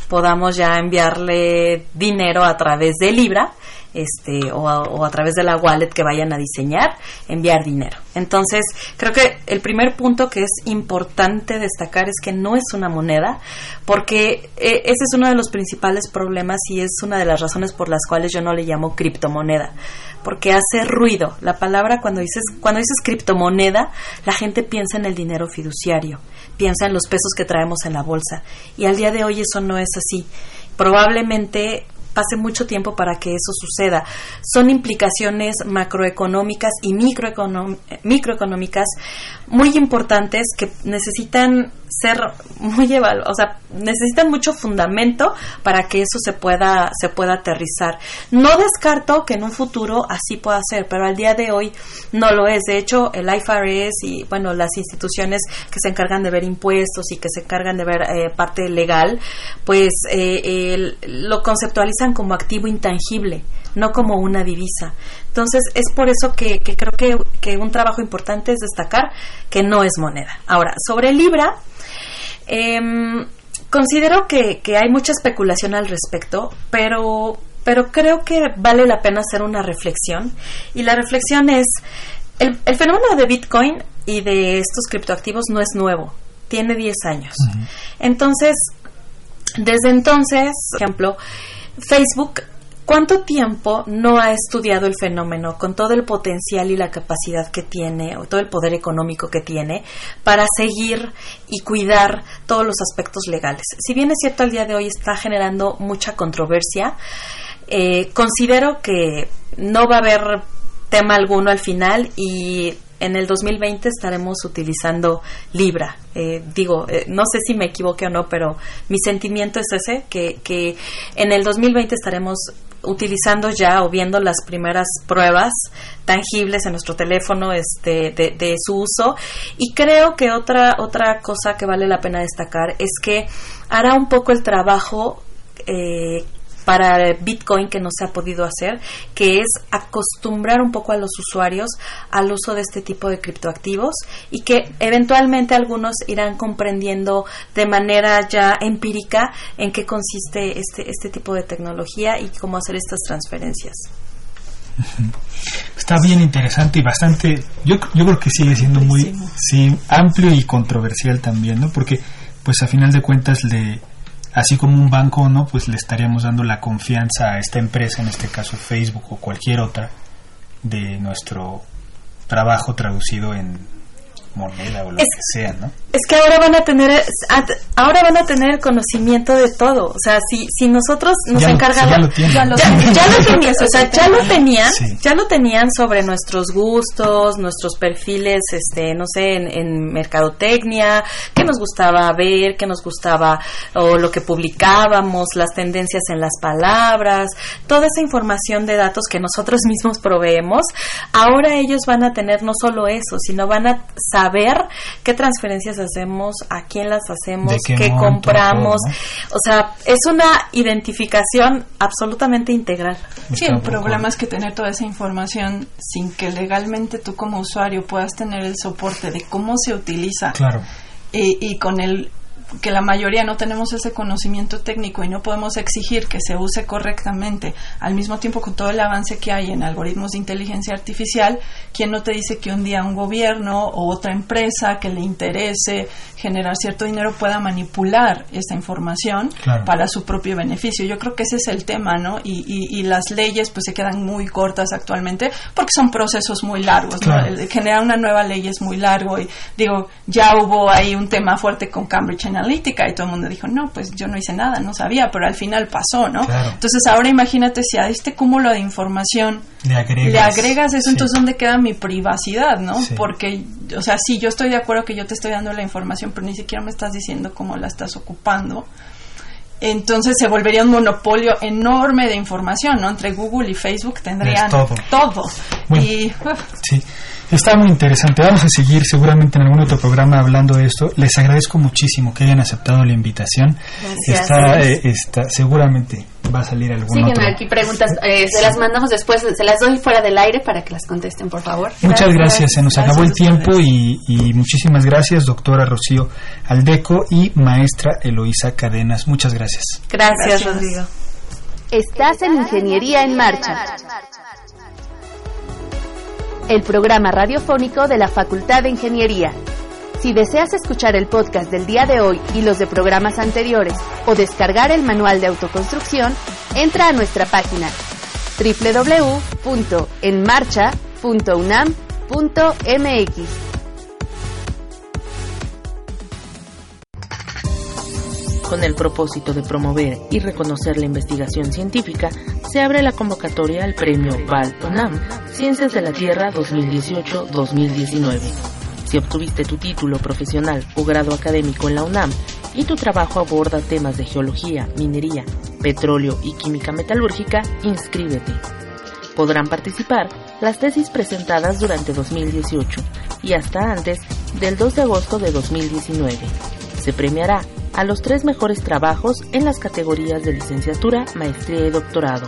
podamos ya enviarle dinero a través de Libra este, o a, través de la wallet que vayan a diseñar, enviar dinero. Entonces, creo que el primer punto que es importante destacar es que no es una moneda, porque eh, ese es uno de los principales problemas y es una de las razones por las cuales yo no le llamo criptomoneda, porque hace ruido. La palabra cuando dices, cuando dices criptomoneda, la gente piensa en el dinero fiduciario, piensa en los pesos que traemos en la bolsa, y al día de hoy eso no es así probablemente pase mucho tiempo para que eso suceda. Son implicaciones macroeconómicas y microeconómicas muy importantes que necesitan ser muy evaluados, o sea, necesitan mucho fundamento para que eso se pueda se pueda aterrizar. No descarto que en un futuro así pueda ser, pero al día de hoy no lo es. De hecho, el IFRS y bueno, las instituciones que se encargan de ver impuestos y que se encargan de ver eh, parte legal, pues eh, lo conceptualizan como activo intangible, no como una divisa. Entonces, es por eso que, creo que, que, un trabajo importante es destacar que no es moneda. Ahora, sobre Libra, em, considero que, hay mucha especulación al respecto, pero, pero creo que vale la pena hacer una reflexión. Y la reflexión es, el, el fenómeno de Bitcoin y de estos criptoactivos no es nuevo, tiene 10 años. Entonces, desde entonces, por ejemplo, Facebook, ¿cuánto tiempo no ha estudiado el fenómeno con todo el potencial y la capacidad que tiene, o todo el poder económico que tiene, para seguir y cuidar todos los aspectos legales? Si bien es cierto, al día de hoy está generando mucha controversia, eh, considero que no va a haber tema alguno al final y en el 2020 estaremos utilizando Libra. Eh, digo, eh, no sé si me equivoqué o no, pero mi sentimiento es ese, que, que en el 2020 estaremos utilizando ya o viendo las primeras pruebas tangibles en nuestro teléfono este, de, su uso. Y creo que otra, otra cosa que vale la pena destacar es que hará un poco el trabajo eh, para Bitcoin que no se ha podido hacer, que es acostumbrar un poco a los usuarios al uso de este tipo de criptoactivos y que eventualmente algunos irán comprendiendo de manera ya empírica en qué consiste este, este tipo de tecnología y cómo hacer estas transferencias. Está bien interesante y bastante, yo, yo creo que sigue siendo muy sí, amplio y controversial también, ¿no? Porque pues a final de cuentas le así como un banco no, pues le estaríamos dando la confianza a esta empresa, en este caso Facebook o cualquier otra, de nuestro trabajo traducido en moneda o lo que sea, ¿no? Es que ahora van a tener ahora van a tener conocimiento de todo, o sea, si si nosotros nos encargamos ya, lo tenían, o sea, ya lo tenían, ya lo tenían sobre nuestros gustos, nuestros perfiles, este, no sé, en, mercadotecnia, qué nos gustaba ver, qué nos gustaba o lo que publicábamos, las tendencias en las palabras, toda esa información de datos que nosotros mismos proveemos, ahora ellos van a tener no solo eso, sino van a saber saber qué transferencias hacemos, a quién las hacemos, qué, compramos. O sea, es una identificación absolutamente integral. Sí, el problema es que tener toda esa información sin que legalmente tú como usuario puedas tener el soporte de cómo se utiliza. Claro. Y, y con el que la mayoría no tenemos ese conocimiento técnico y no podemos exigir que se use correctamente, al mismo tiempo con todo el avance que hay en algoritmos de inteligencia artificial, ¿quién no te dice que un día un gobierno o otra empresa que le interese generar cierto dinero pueda manipular esa información para su propio beneficio? Yo creo que ese es el tema, ¿no? Y, y, las leyes pues se quedan muy cortas actualmente porque son procesos muy largos, Generar una nueva ley es muy largo y digo, ya hubo ahí un tema fuerte con Cambridge Analytica y todo el mundo dijo, no, pues yo no hice nada, no sabía, pero al final pasó, ¿no? Entonces ahora imagínate si a este cúmulo de información le agregas, eso, entonces ¿dónde queda mi privacidad, no? Porque, o sea, sí, yo estoy de acuerdo que yo te estoy dando la información, pero ni siquiera me estás diciendo cómo la estás ocupando entonces se volvería un monopolio enorme de información, ¿no? Entre Google y Facebook tendrían todo. todo. y, sí. Está muy interesante. Vamos a seguir seguramente en algún otro programa hablando de esto. Les agradezco muchísimo que hayan aceptado la invitación. Gracias. Está, eh, está seguramente va a salir algún Sígueme aquí preguntas, eh, se las mandamos después, se las doy fuera del aire para que las contesten, por favor. Muchas gracias, se nos acabó el tiempo y, y, muchísimas gracias, doctora Rocío Aldeco y maestra Eloísa Cadenas. Muchas gracias. Gracias, Rodrigo. Estás en Ingeniería en Marcha el programa radiofónico de la Facultad de Ingeniería. Si deseas escuchar el podcast del día de hoy y los de programas anteriores o descargar el manual de autoconstrucción, entra a nuestra página www.enmarcha.unam.mx. Con el propósito de promover y reconocer la investigación científica, se abre la convocatoria al premio VAL UNAM Ciencias de la Tierra 2018-2019. Si obtuviste tu título profesional o grado académico en la UNAM y tu trabajo aborda temas de geología, minería, petróleo y química metalúrgica, inscríbete. Podrán participar las tesis presentadas durante 2018 y hasta antes del 2 de agosto de 2019. Se premiará a los tres mejores trabajos en las categorías de licenciatura, maestría y doctorado.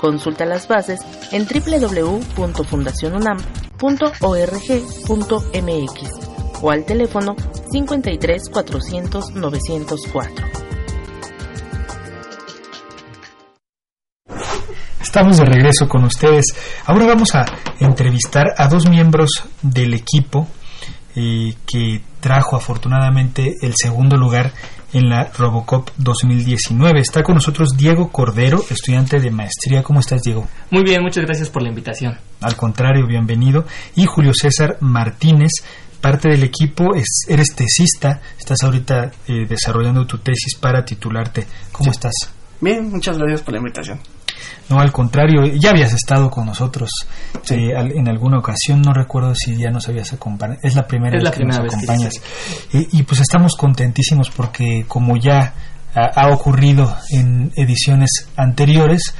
Consulta las bases en www.fundacionunam.org.mx o al teléfono 53 400 904. Estamos de regreso con ustedes. Ahora vamos a entrevistar a dos miembros del equipo que trajo afortunadamente el segundo lugar en la Robocop 2019. Está con nosotros Diego Cordero, estudiante de maestría. ¿Cómo estás, Diego? Muy bien, muchas gracias por la invitación. Al contrario, bienvenido. Y Julio César Martínez, parte del equipo, es, eres tesista, estás ahorita eh, desarrollando tu tesis para titularte. ¿Cómo estás? Bien, muchas gracias por la invitación. No, al contrario, ya habías estado con nosotros eh, en alguna ocasión, no recuerdo si ya nos habías acompañado, es la primera vez que nos acompañas. y, pues estamos contentísimos porque como ya ha, ocurrido en ediciones anteriores,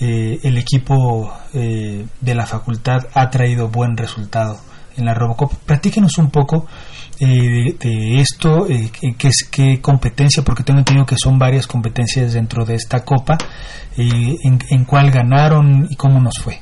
eh, el equipo eh, de la facultad ha traído buen resultado en la Robocop. Platíquenos un poco eh, de, esto, eh, qué, competencia, porque tengo entendido que son varias competencias dentro de esta copa, eh, en, cuál ganaron y cómo nos fue.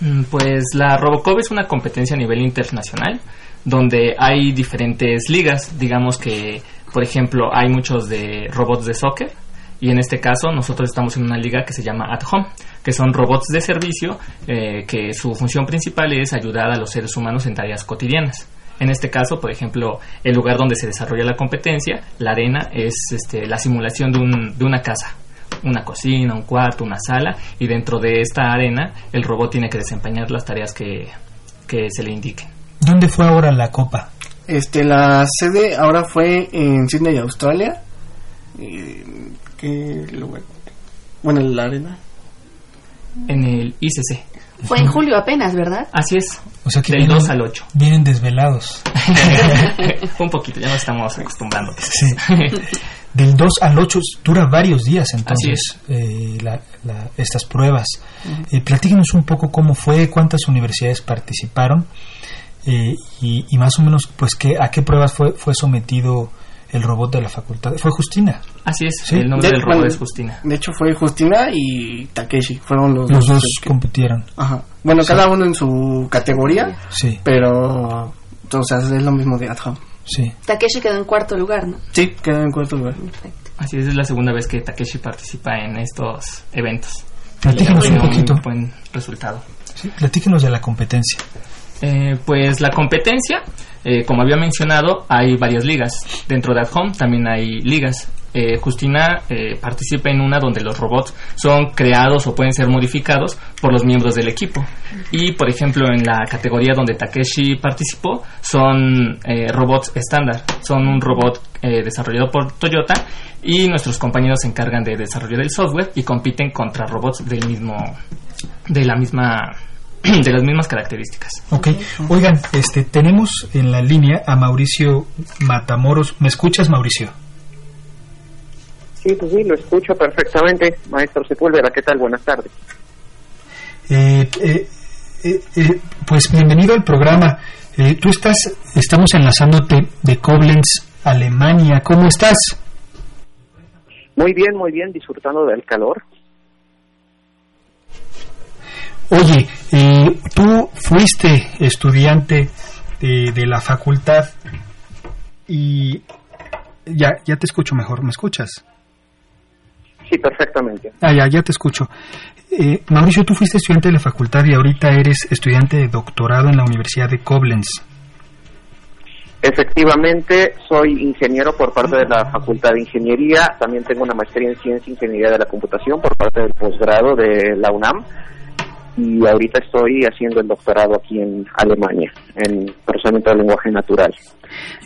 Mm, pues la Robocop es una competencia a nivel internacional, donde hay diferentes ligas, digamos que, por ejemplo, hay muchos de robots de soccer, y en este caso nosotros estamos en una liga que se llama At Home, que son robots de servicio eh, que su función principal es ayudar a los seres humanos en tareas cotidianas. En este caso, por ejemplo, el lugar donde se desarrolla la competencia, la arena, es este, la simulación de, un, de una casa, una cocina, un cuarto, una sala, y dentro de esta arena el robot tiene que desempeñar las tareas que, que se le indiquen. ¿Dónde fue ahora la copa? Este, la sede ahora fue en Sydney, Australia. ¿Qué lugar? Bueno, en la arena. En el ICC. Fue en julio apenas, ¿verdad? Así es. O sea que del 2 al 8. Vienen desvelados. (laughs) Un poquito, ya nos estamos acostumbrando. Sí. Del 2 al 8 dura varios días entonces eh, estas pruebas. Uh platíquenos un poco cómo fue, cuántas universidades participaron eh, y, y, más o menos pues qué, a qué pruebas fue, fue sometido el robot de la facultad. Fue Justina. Así es, el nombre del robot es Justina. De hecho fue Justina y Takeshi, fueron los, los dos. compitieron. Ajá. Bueno, cada uno en su categoría. Sí. Pero, entonces es lo mismo de At Sí. Takeshi quedó en cuarto lugar, ¿no? Sí, quedó en cuarto lugar. Así es, es la segunda vez que Takeshi participa en estos eventos. Platícanos un poquito. Un buen resultado. Sí, platíquenos de la competencia. Eh, pues la competencia, eh, como había mencionado, hay varias ligas. Dentro de At Home también hay ligas. Eh, Justina eh, participa en una donde los robots son creados o pueden ser modificados por los miembros del equipo. Y, por ejemplo, en la categoría donde Takeshi participó, son eh, robots estándar. Son un robot desarrollado por Toyota y nuestros compañeros se encargan de desarrollar el software y compiten contra robots del mismo, de la misma (clears throat) de las mismas características. Ok, oigan, este, tenemos en la línea a Mauricio Matamoros. ¿Me escuchas, Mauricio? Sí, pues sí, lo escucho perfectamente. Maestro Sepúlveda, ¿qué tal? Buenas tardes. Eh, eh, eh, eh, pues bienvenido al programa. Eh, tú estás, estamos enlazándote de Koblenz, Alemania. ¿Cómo estás? Muy bien, muy bien, disfrutando del calor. Oye, eh, tú fuiste estudiante de, de la facultad y ya, ya te escucho mejor. ¿Me escuchas? Sí, perfectamente. Ah, ya, ya te escucho. Eh, Mauricio, tú fuiste estudiante de la facultad y ahorita eres estudiante de doctorado en la Universidad de Koblenz. Efectivamente, soy ingeniero por parte de la Facultad de Ingeniería. También tengo una maestría en Ciencia e Ingeniería de la Computación por parte del posgrado de la UNAM. Y ahorita estoy haciendo el doctorado aquí en Alemania, en procesamiento del lenguaje natural.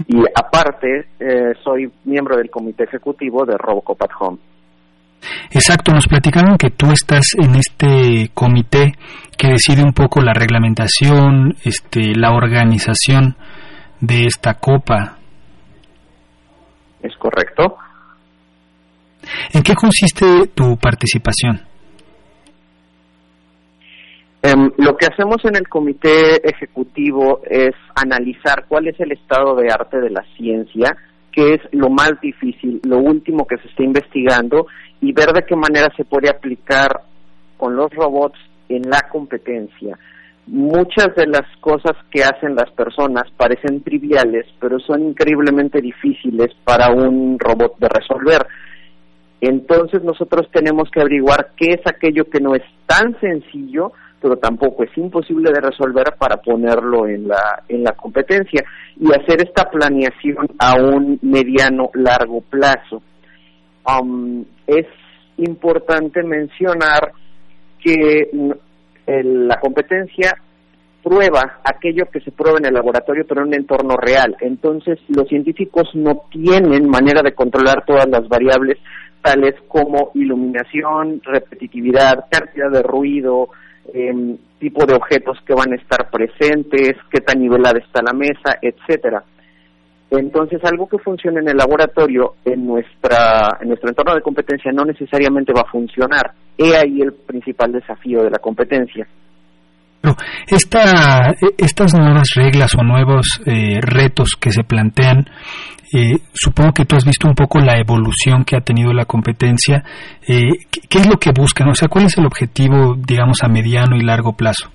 Y aparte, eh, soy miembro del comité ejecutivo de Robocop at Home. Exacto, nos platicaron que tú estás en este comité que decide un poco la reglamentación, este, la organización de esta copa. ¿Es correcto? ¿En qué consiste tu participación? Em, lo que hacemos en el comité ejecutivo es analizar cuál es el estado de arte de la ciencia, qué es lo más difícil, lo último que se está investigando y ver de qué manera se puede aplicar con los robots en la competencia. Muchas de las cosas que hacen las personas parecen triviales, pero son increíblemente difíciles para un robot de resolver. Entonces nosotros tenemos que averiguar qué es aquello que no es tan sencillo, pero tampoco es imposible de resolver para ponerlo en la en la competencia y hacer esta planeación a un mediano largo plazo. Um, es importante mencionar que el, la competencia prueba aquello que se prueba en el laboratorio pero en un entorno real. Entonces los científicos no tienen manera de controlar todas las variables tales como iluminación, repetitividad, cantidad de ruido, eh, tipo de objetos que van a estar presentes, qué tan nivelada está la mesa, etcétera. Entonces, algo que funcione en el laboratorio, en nuestra en nuestro entorno de competencia, no necesariamente va a funcionar. He ahí el principal desafío de la competencia. Pero esta, estas nuevas reglas o nuevos eh, retos que se plantean, eh, supongo que tú has visto un poco la evolución que ha tenido la competencia. Eh, ¿qué, ¿Qué es lo que buscan? O sea, ¿cuál es el objetivo, digamos, a mediano y largo plazo?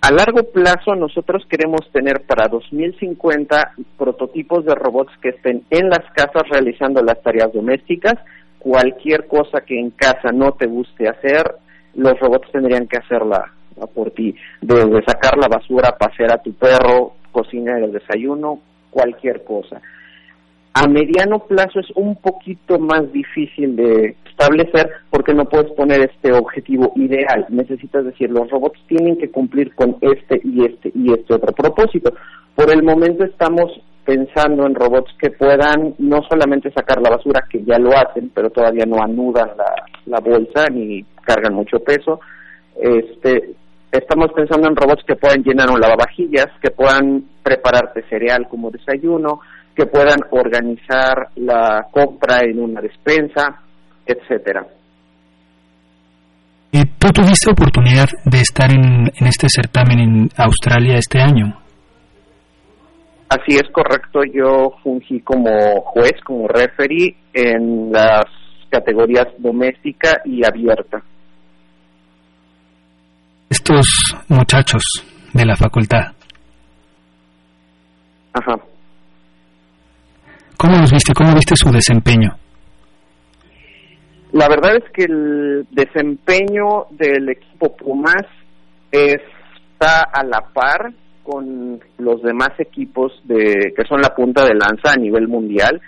A largo plazo nosotros queremos tener para 2050 prototipos de robots que estén en las casas realizando las tareas domésticas. Cualquier cosa que en casa no te guste hacer, los robots tendrían que hacerla por ti. Desde sacar la basura, pasear a tu perro, cocinar el desayuno, cualquier cosa. A mediano plazo es un poquito más difícil de establecer porque no puedes poner este objetivo ideal. Necesitas decir, los robots tienen que cumplir con este y este y este otro propósito. Por el momento estamos pensando en robots que puedan no solamente sacar la basura, que ya lo hacen, pero todavía no anudan la, la bolsa ni cargan mucho peso. Este, estamos pensando en robots que puedan llenar un lavavajillas, que puedan prepararte cereal como desayuno, que puedan organizar la compra en una despensa, etcétera. ¿Y tú tuviste oportunidad de estar en, en este certamen en Australia este año? Así es correcto, yo fungí como juez, como referee en las categorías doméstica y abierta. Estos muchachos de la facultad, Ajá. ¿Cómo los viste? ¿Cómo viste su desempeño? La verdad es que el desempeño del equipo Pumas está a la par con los demás equipos de que son la punta de lanza a nivel mundial.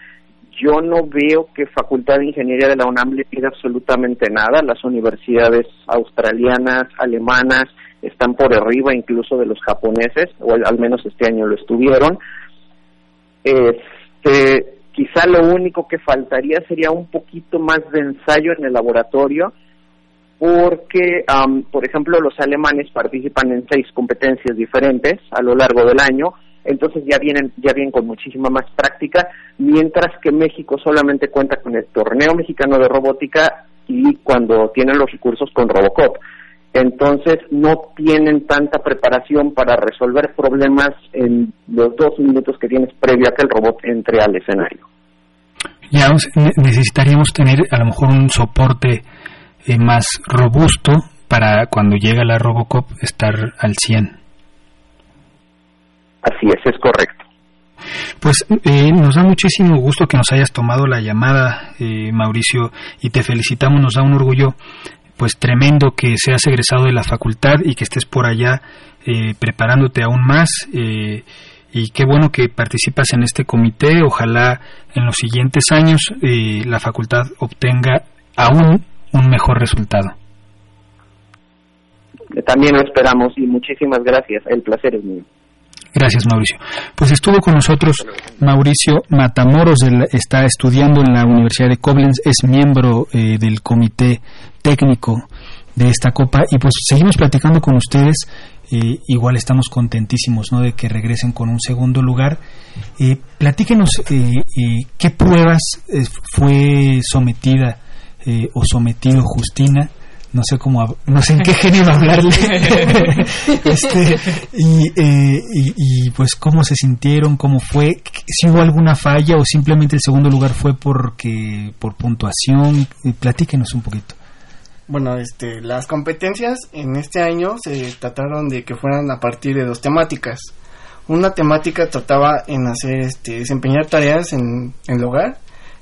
Yo no veo que Facultad de Ingeniería de la UNAM le pida absolutamente nada. Las universidades australianas, alemanas, están por arriba incluso de los japoneses, o al menos este año lo estuvieron. Este, quizá lo único que faltaría sería un poquito más de ensayo en el laboratorio, porque, por ejemplo, los alemanes participan en seis competencias diferentes a lo largo del año, entonces ya vienen ya vienen con muchísima más práctica, mientras que México solamente cuenta con el torneo mexicano de robótica y cuando tienen los recursos con Robocop. Entonces no tienen tanta preparación para resolver problemas en los dos minutos que tienes previo a que el robot entre al escenario. Ya necesitaríamos tener a lo mejor un soporte eh, más robusto para cuando llega la Robocop estar al 100. Así es, es correcto. Pues eh, nos da muchísimo gusto que nos hayas tomado la llamada, eh, Mauricio, y te felicitamos, nos da un orgullo pues tremendo que seas egresado de la facultad y que estés por allá eh, preparándote aún más eh, y qué bueno que participas en este comité. Ojalá en los siguientes años eh, la facultad obtenga aún un mejor resultado. También lo esperamos y muchísimas gracias. El placer es mío Gracias, Mauricio. Pues estuvo con nosotros Mauricio Matamoros, está estudiando en la Universidad de Koblenz, es miembro eh, del comité técnico de esta copa y pues seguimos platicando con ustedes. Eh, igual estamos contentísimos ¿no? de que regresen con un segundo lugar. Eh, platíquenos qué pruebas fue sometida o sometido Justina no sé cómo no sé en qué genio hablarle. (laughs) Este, eh, y, y, pues cómo se sintieron cómo fue si hubo alguna falla o simplemente el segundo lugar fue porque por puntuación eh, platíquenos un poquito. Bueno este las competencias en este año se trataron de que fueran a partir de dos temáticas. Una temática trataba en hacer este desempeñar tareas en, en el hogar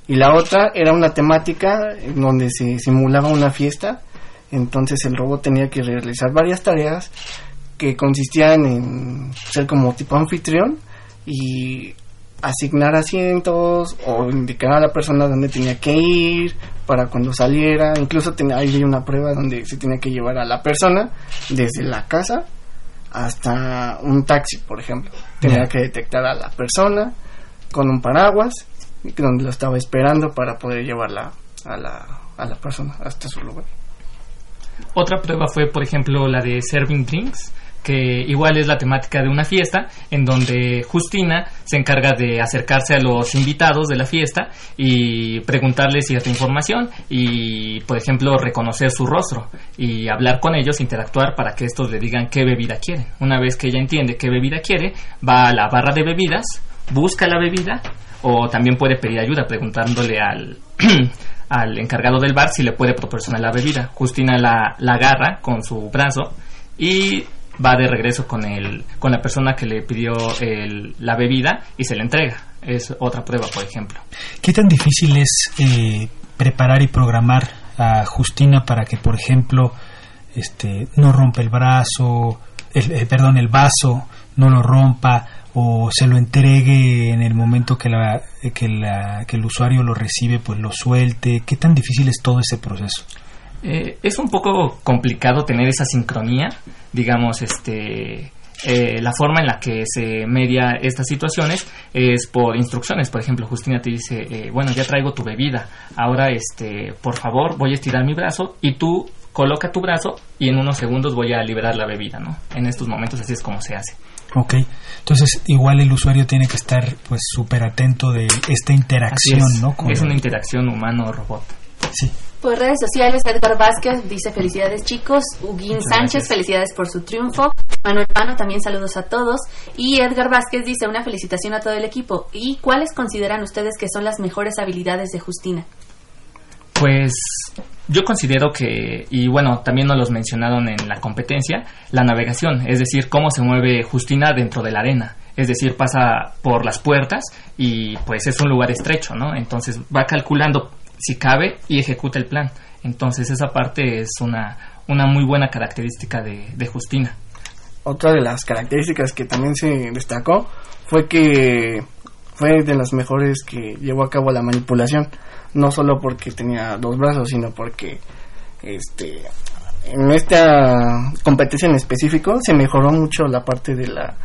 y la otra era una temática en donde se simulaba una fiesta entonces el robot tenía que realizar varias tareas que consistían en ser como tipo anfitrión y asignar asientos o indicar a la persona dónde tenía que ir para cuando saliera. Incluso tenía, hay una prueba donde se tenía que llevar a la persona desde la casa hasta un taxi, por ejemplo. Tenía que detectar a la persona con un paraguas donde lo estaba esperando para poder llevarla a la, a la persona hasta su lugar. Otra prueba fue, por ejemplo, la de Serving Drinks, que igual es la temática de una fiesta, en donde Justina se encarga de acercarse a los invitados de la fiesta y preguntarles cierta información y, por ejemplo, reconocer su rostro y hablar con ellos, interactuar para que estos le digan qué bebida quieren. Una vez que ella entiende qué bebida quiere, va a la barra de bebidas, busca la bebida o también puede pedir ayuda preguntándole al (clears throat) al encargado del bar si le puede proporcionar la bebida. Justina la, la agarra con su brazo y va de regreso con el con la persona que le pidió el, la bebida y se le entrega. Es otra prueba, por ejemplo. ¿Qué tan difícil es eh, preparar y programar a Justina para que, por ejemplo, este no rompa el brazo, el, eh, perdón, el vaso, no lo rompa o se lo entregue en el momento que, la, que, la, que el usuario lo recibe, pues lo suelte? ¿Qué tan difícil es todo ese proceso? Eh, es un poco complicado tener esa sincronía, digamos, este, eh, la forma en la que se media estas situaciones es por instrucciones. Por ejemplo, Justina te dice, eh, bueno, ya traigo tu bebida, ahora, este, por favor, voy a estirar mi brazo y tú coloca tu brazo y en unos segundos voy a liberar la bebida, ¿no? En estos momentos así es como se hace. Ok, entonces igual el usuario tiene que estar pues súper atento de esta interacción, ¿no? es una interacción humano-robot. Sí. Por redes sociales, Edgar Vázquez dice felicidades chicos, Huguín Sánchez, felicidades por su triunfo, Manuel Pano también saludos a todos, y Edgar Vázquez dice una felicitación a todo el equipo. ¿Y cuáles consideran ustedes que son las mejores habilidades de Justina? Pues yo considero que, y bueno, también nos los mencionaron en la competencia, la navegación, es decir, cómo se mueve Justina dentro de la arena. es decir, pasa por las puertas y pues es un lugar estrecho, ¿no? Entonces va calculando si cabe y ejecuta el plan. Entonces esa parte es una, una muy buena característica de, de Justina. Otra de las características que también se destacó fue que fue de las mejores que llevó a cabo la manipulación, no solo porque tenía dos brazos, sino porque este en esta competencia en específico se mejoró mucho la parte de la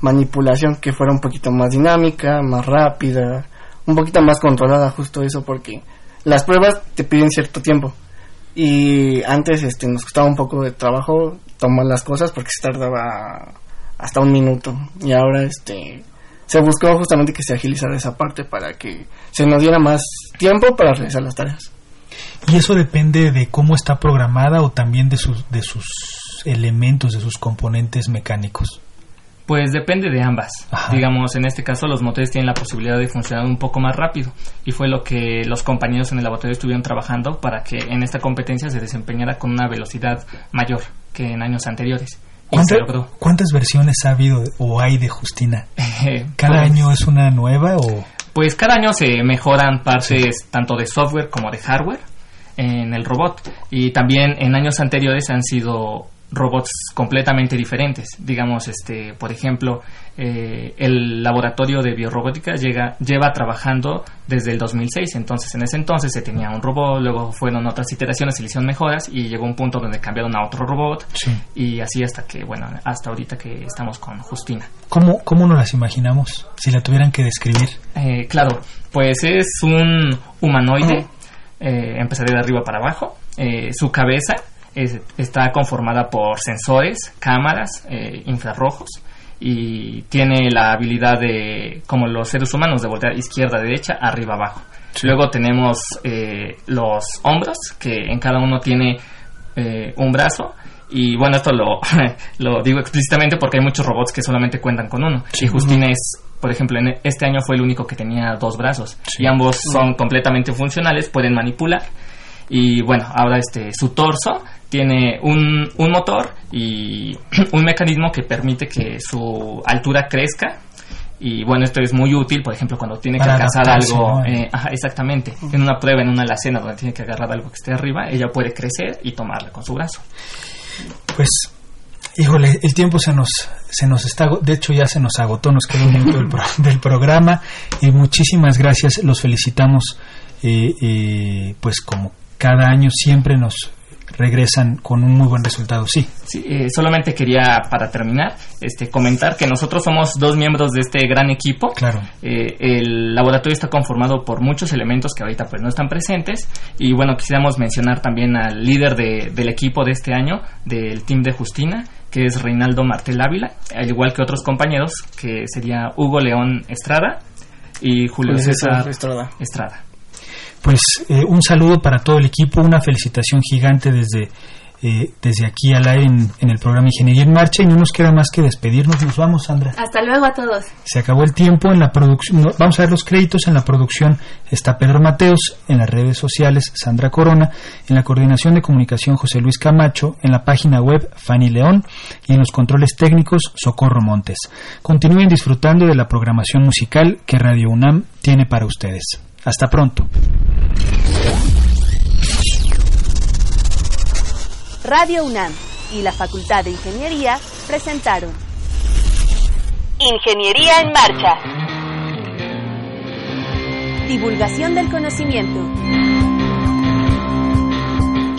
manipulación que fuera un poquito más dinámica, más rápida, un poquito más controlada, justo eso porque las pruebas te piden cierto tiempo. Y antes este nos costaba un poco de trabajo tomar las cosas porque se tardaba hasta un minuto. Y ahora este se buscó justamente que se agilizara esa parte para que se nos diera más tiempo para realizar las tareas. ¿Y eso depende de cómo está programada o también de sus, de sus elementos, de sus componentes mecánicos? Pues depende de ambas. Digamos, en este caso los motores tienen la posibilidad de funcionar un poco más rápido y fue lo que los compañeros en el laboratorio estuvieron trabajando para que en esta competencia se desempeñara con una velocidad mayor que en años anteriores. ¿Cuántas versiones ha habido o hay de Justina? (laughs) ¿Cada pues año es una nueva o...? Pues cada año se mejoran partes tanto de software como de hardware en el robot y también en años anteriores han sido robots completamente diferentes. Digamos, este, por ejemplo, eh, el laboratorio de biorrobótica llega, lleva trabajando desde el 2006. Entonces, en ese entonces se tenía un robot, luego fueron otras iteraciones, se le hicieron mejoras y llegó un punto donde cambiaron a otro robot. Y así hasta que, bueno, hasta ahorita que estamos con Justina. ¿Cómo, cómo nos las imaginamos? Si la tuvieran que describir. Eh, claro, pues es un humanoide. Eh, empezaré de arriba para abajo. su cabeza está conformada por sensores, cámaras, eh, infrarrojos y tiene la habilidad de, como los seres humanos, de voltear izquierda, derecha, arriba, abajo. Luego tenemos eh, los hombros, que en cada uno tiene eh, un brazo. Y bueno, esto lo, (laughs) lo digo explícitamente porque hay muchos robots que solamente cuentan con uno. Y Justina es, por ejemplo, en este año fue el único que tenía dos brazos. Y ambos son completamente funcionales, pueden manipular. Y bueno, ahora este, su torso tiene un, un motor y (clears throat) un mecanismo que permite que su altura crezca. Y bueno, esto es muy útil, por ejemplo, cuando tiene que alcanzar algo, eh, exactamente, en una prueba, en una alacena donde tiene que agarrar algo que esté arriba, ella puede crecer y tomarla con su brazo. Pues, híjole, el tiempo se nos, se nos está, de hecho ya se nos agotó, nos quedó un minuto del, (laughs) del, programa. Y muchísimas gracias, los felicitamos, eh, eh, pues como cada año siempre nos regresan con un muy buen resultado, sí. Sí, eh, solamente quería, para terminar, este, comentar que nosotros somos dos miembros de este gran equipo. Claro. Eh, el laboratorio está conformado por muchos elementos que ahorita pues no están presentes y bueno, quisiéramos mencionar también al líder de, del equipo de este año, del team de Justina, que es Reinaldo Martel Ávila, al igual que otros compañeros, que sería Hugo León Estrada y Julio César Estrada. Estrada pues eh, un saludo para todo el equipo, una felicitación gigante desde, eh, desde aquí al aire en, el programa Ingeniería en Marcha y no nos queda más que despedirnos. Nos vamos, Sandra. Hasta luego a todos. Se acabó el tiempo en la producción. vamos a ver los créditos. En la producción está Pedro Mateos, en las redes sociales Sandra Corona, en la coordinación de comunicación José Luis Camacho, en la página web Fanny León y en los controles técnicos Socorro Montes. Continúen disfrutando de la programación musical que Radio UNAM tiene para ustedes. Hasta pronto. Radio UNAM y la Facultad de Ingeniería presentaron Ingeniería en Marcha. Divulgación del conocimiento.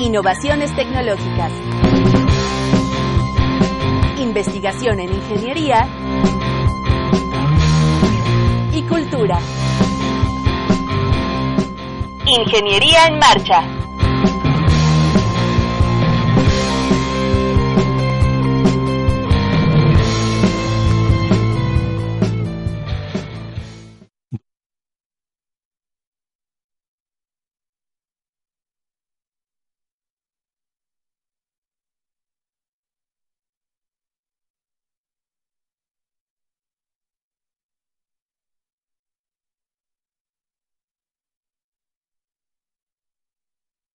Innovaciones tecnológicas. Investigación en ingeniería. Y cultura. Ingeniería en Marcha.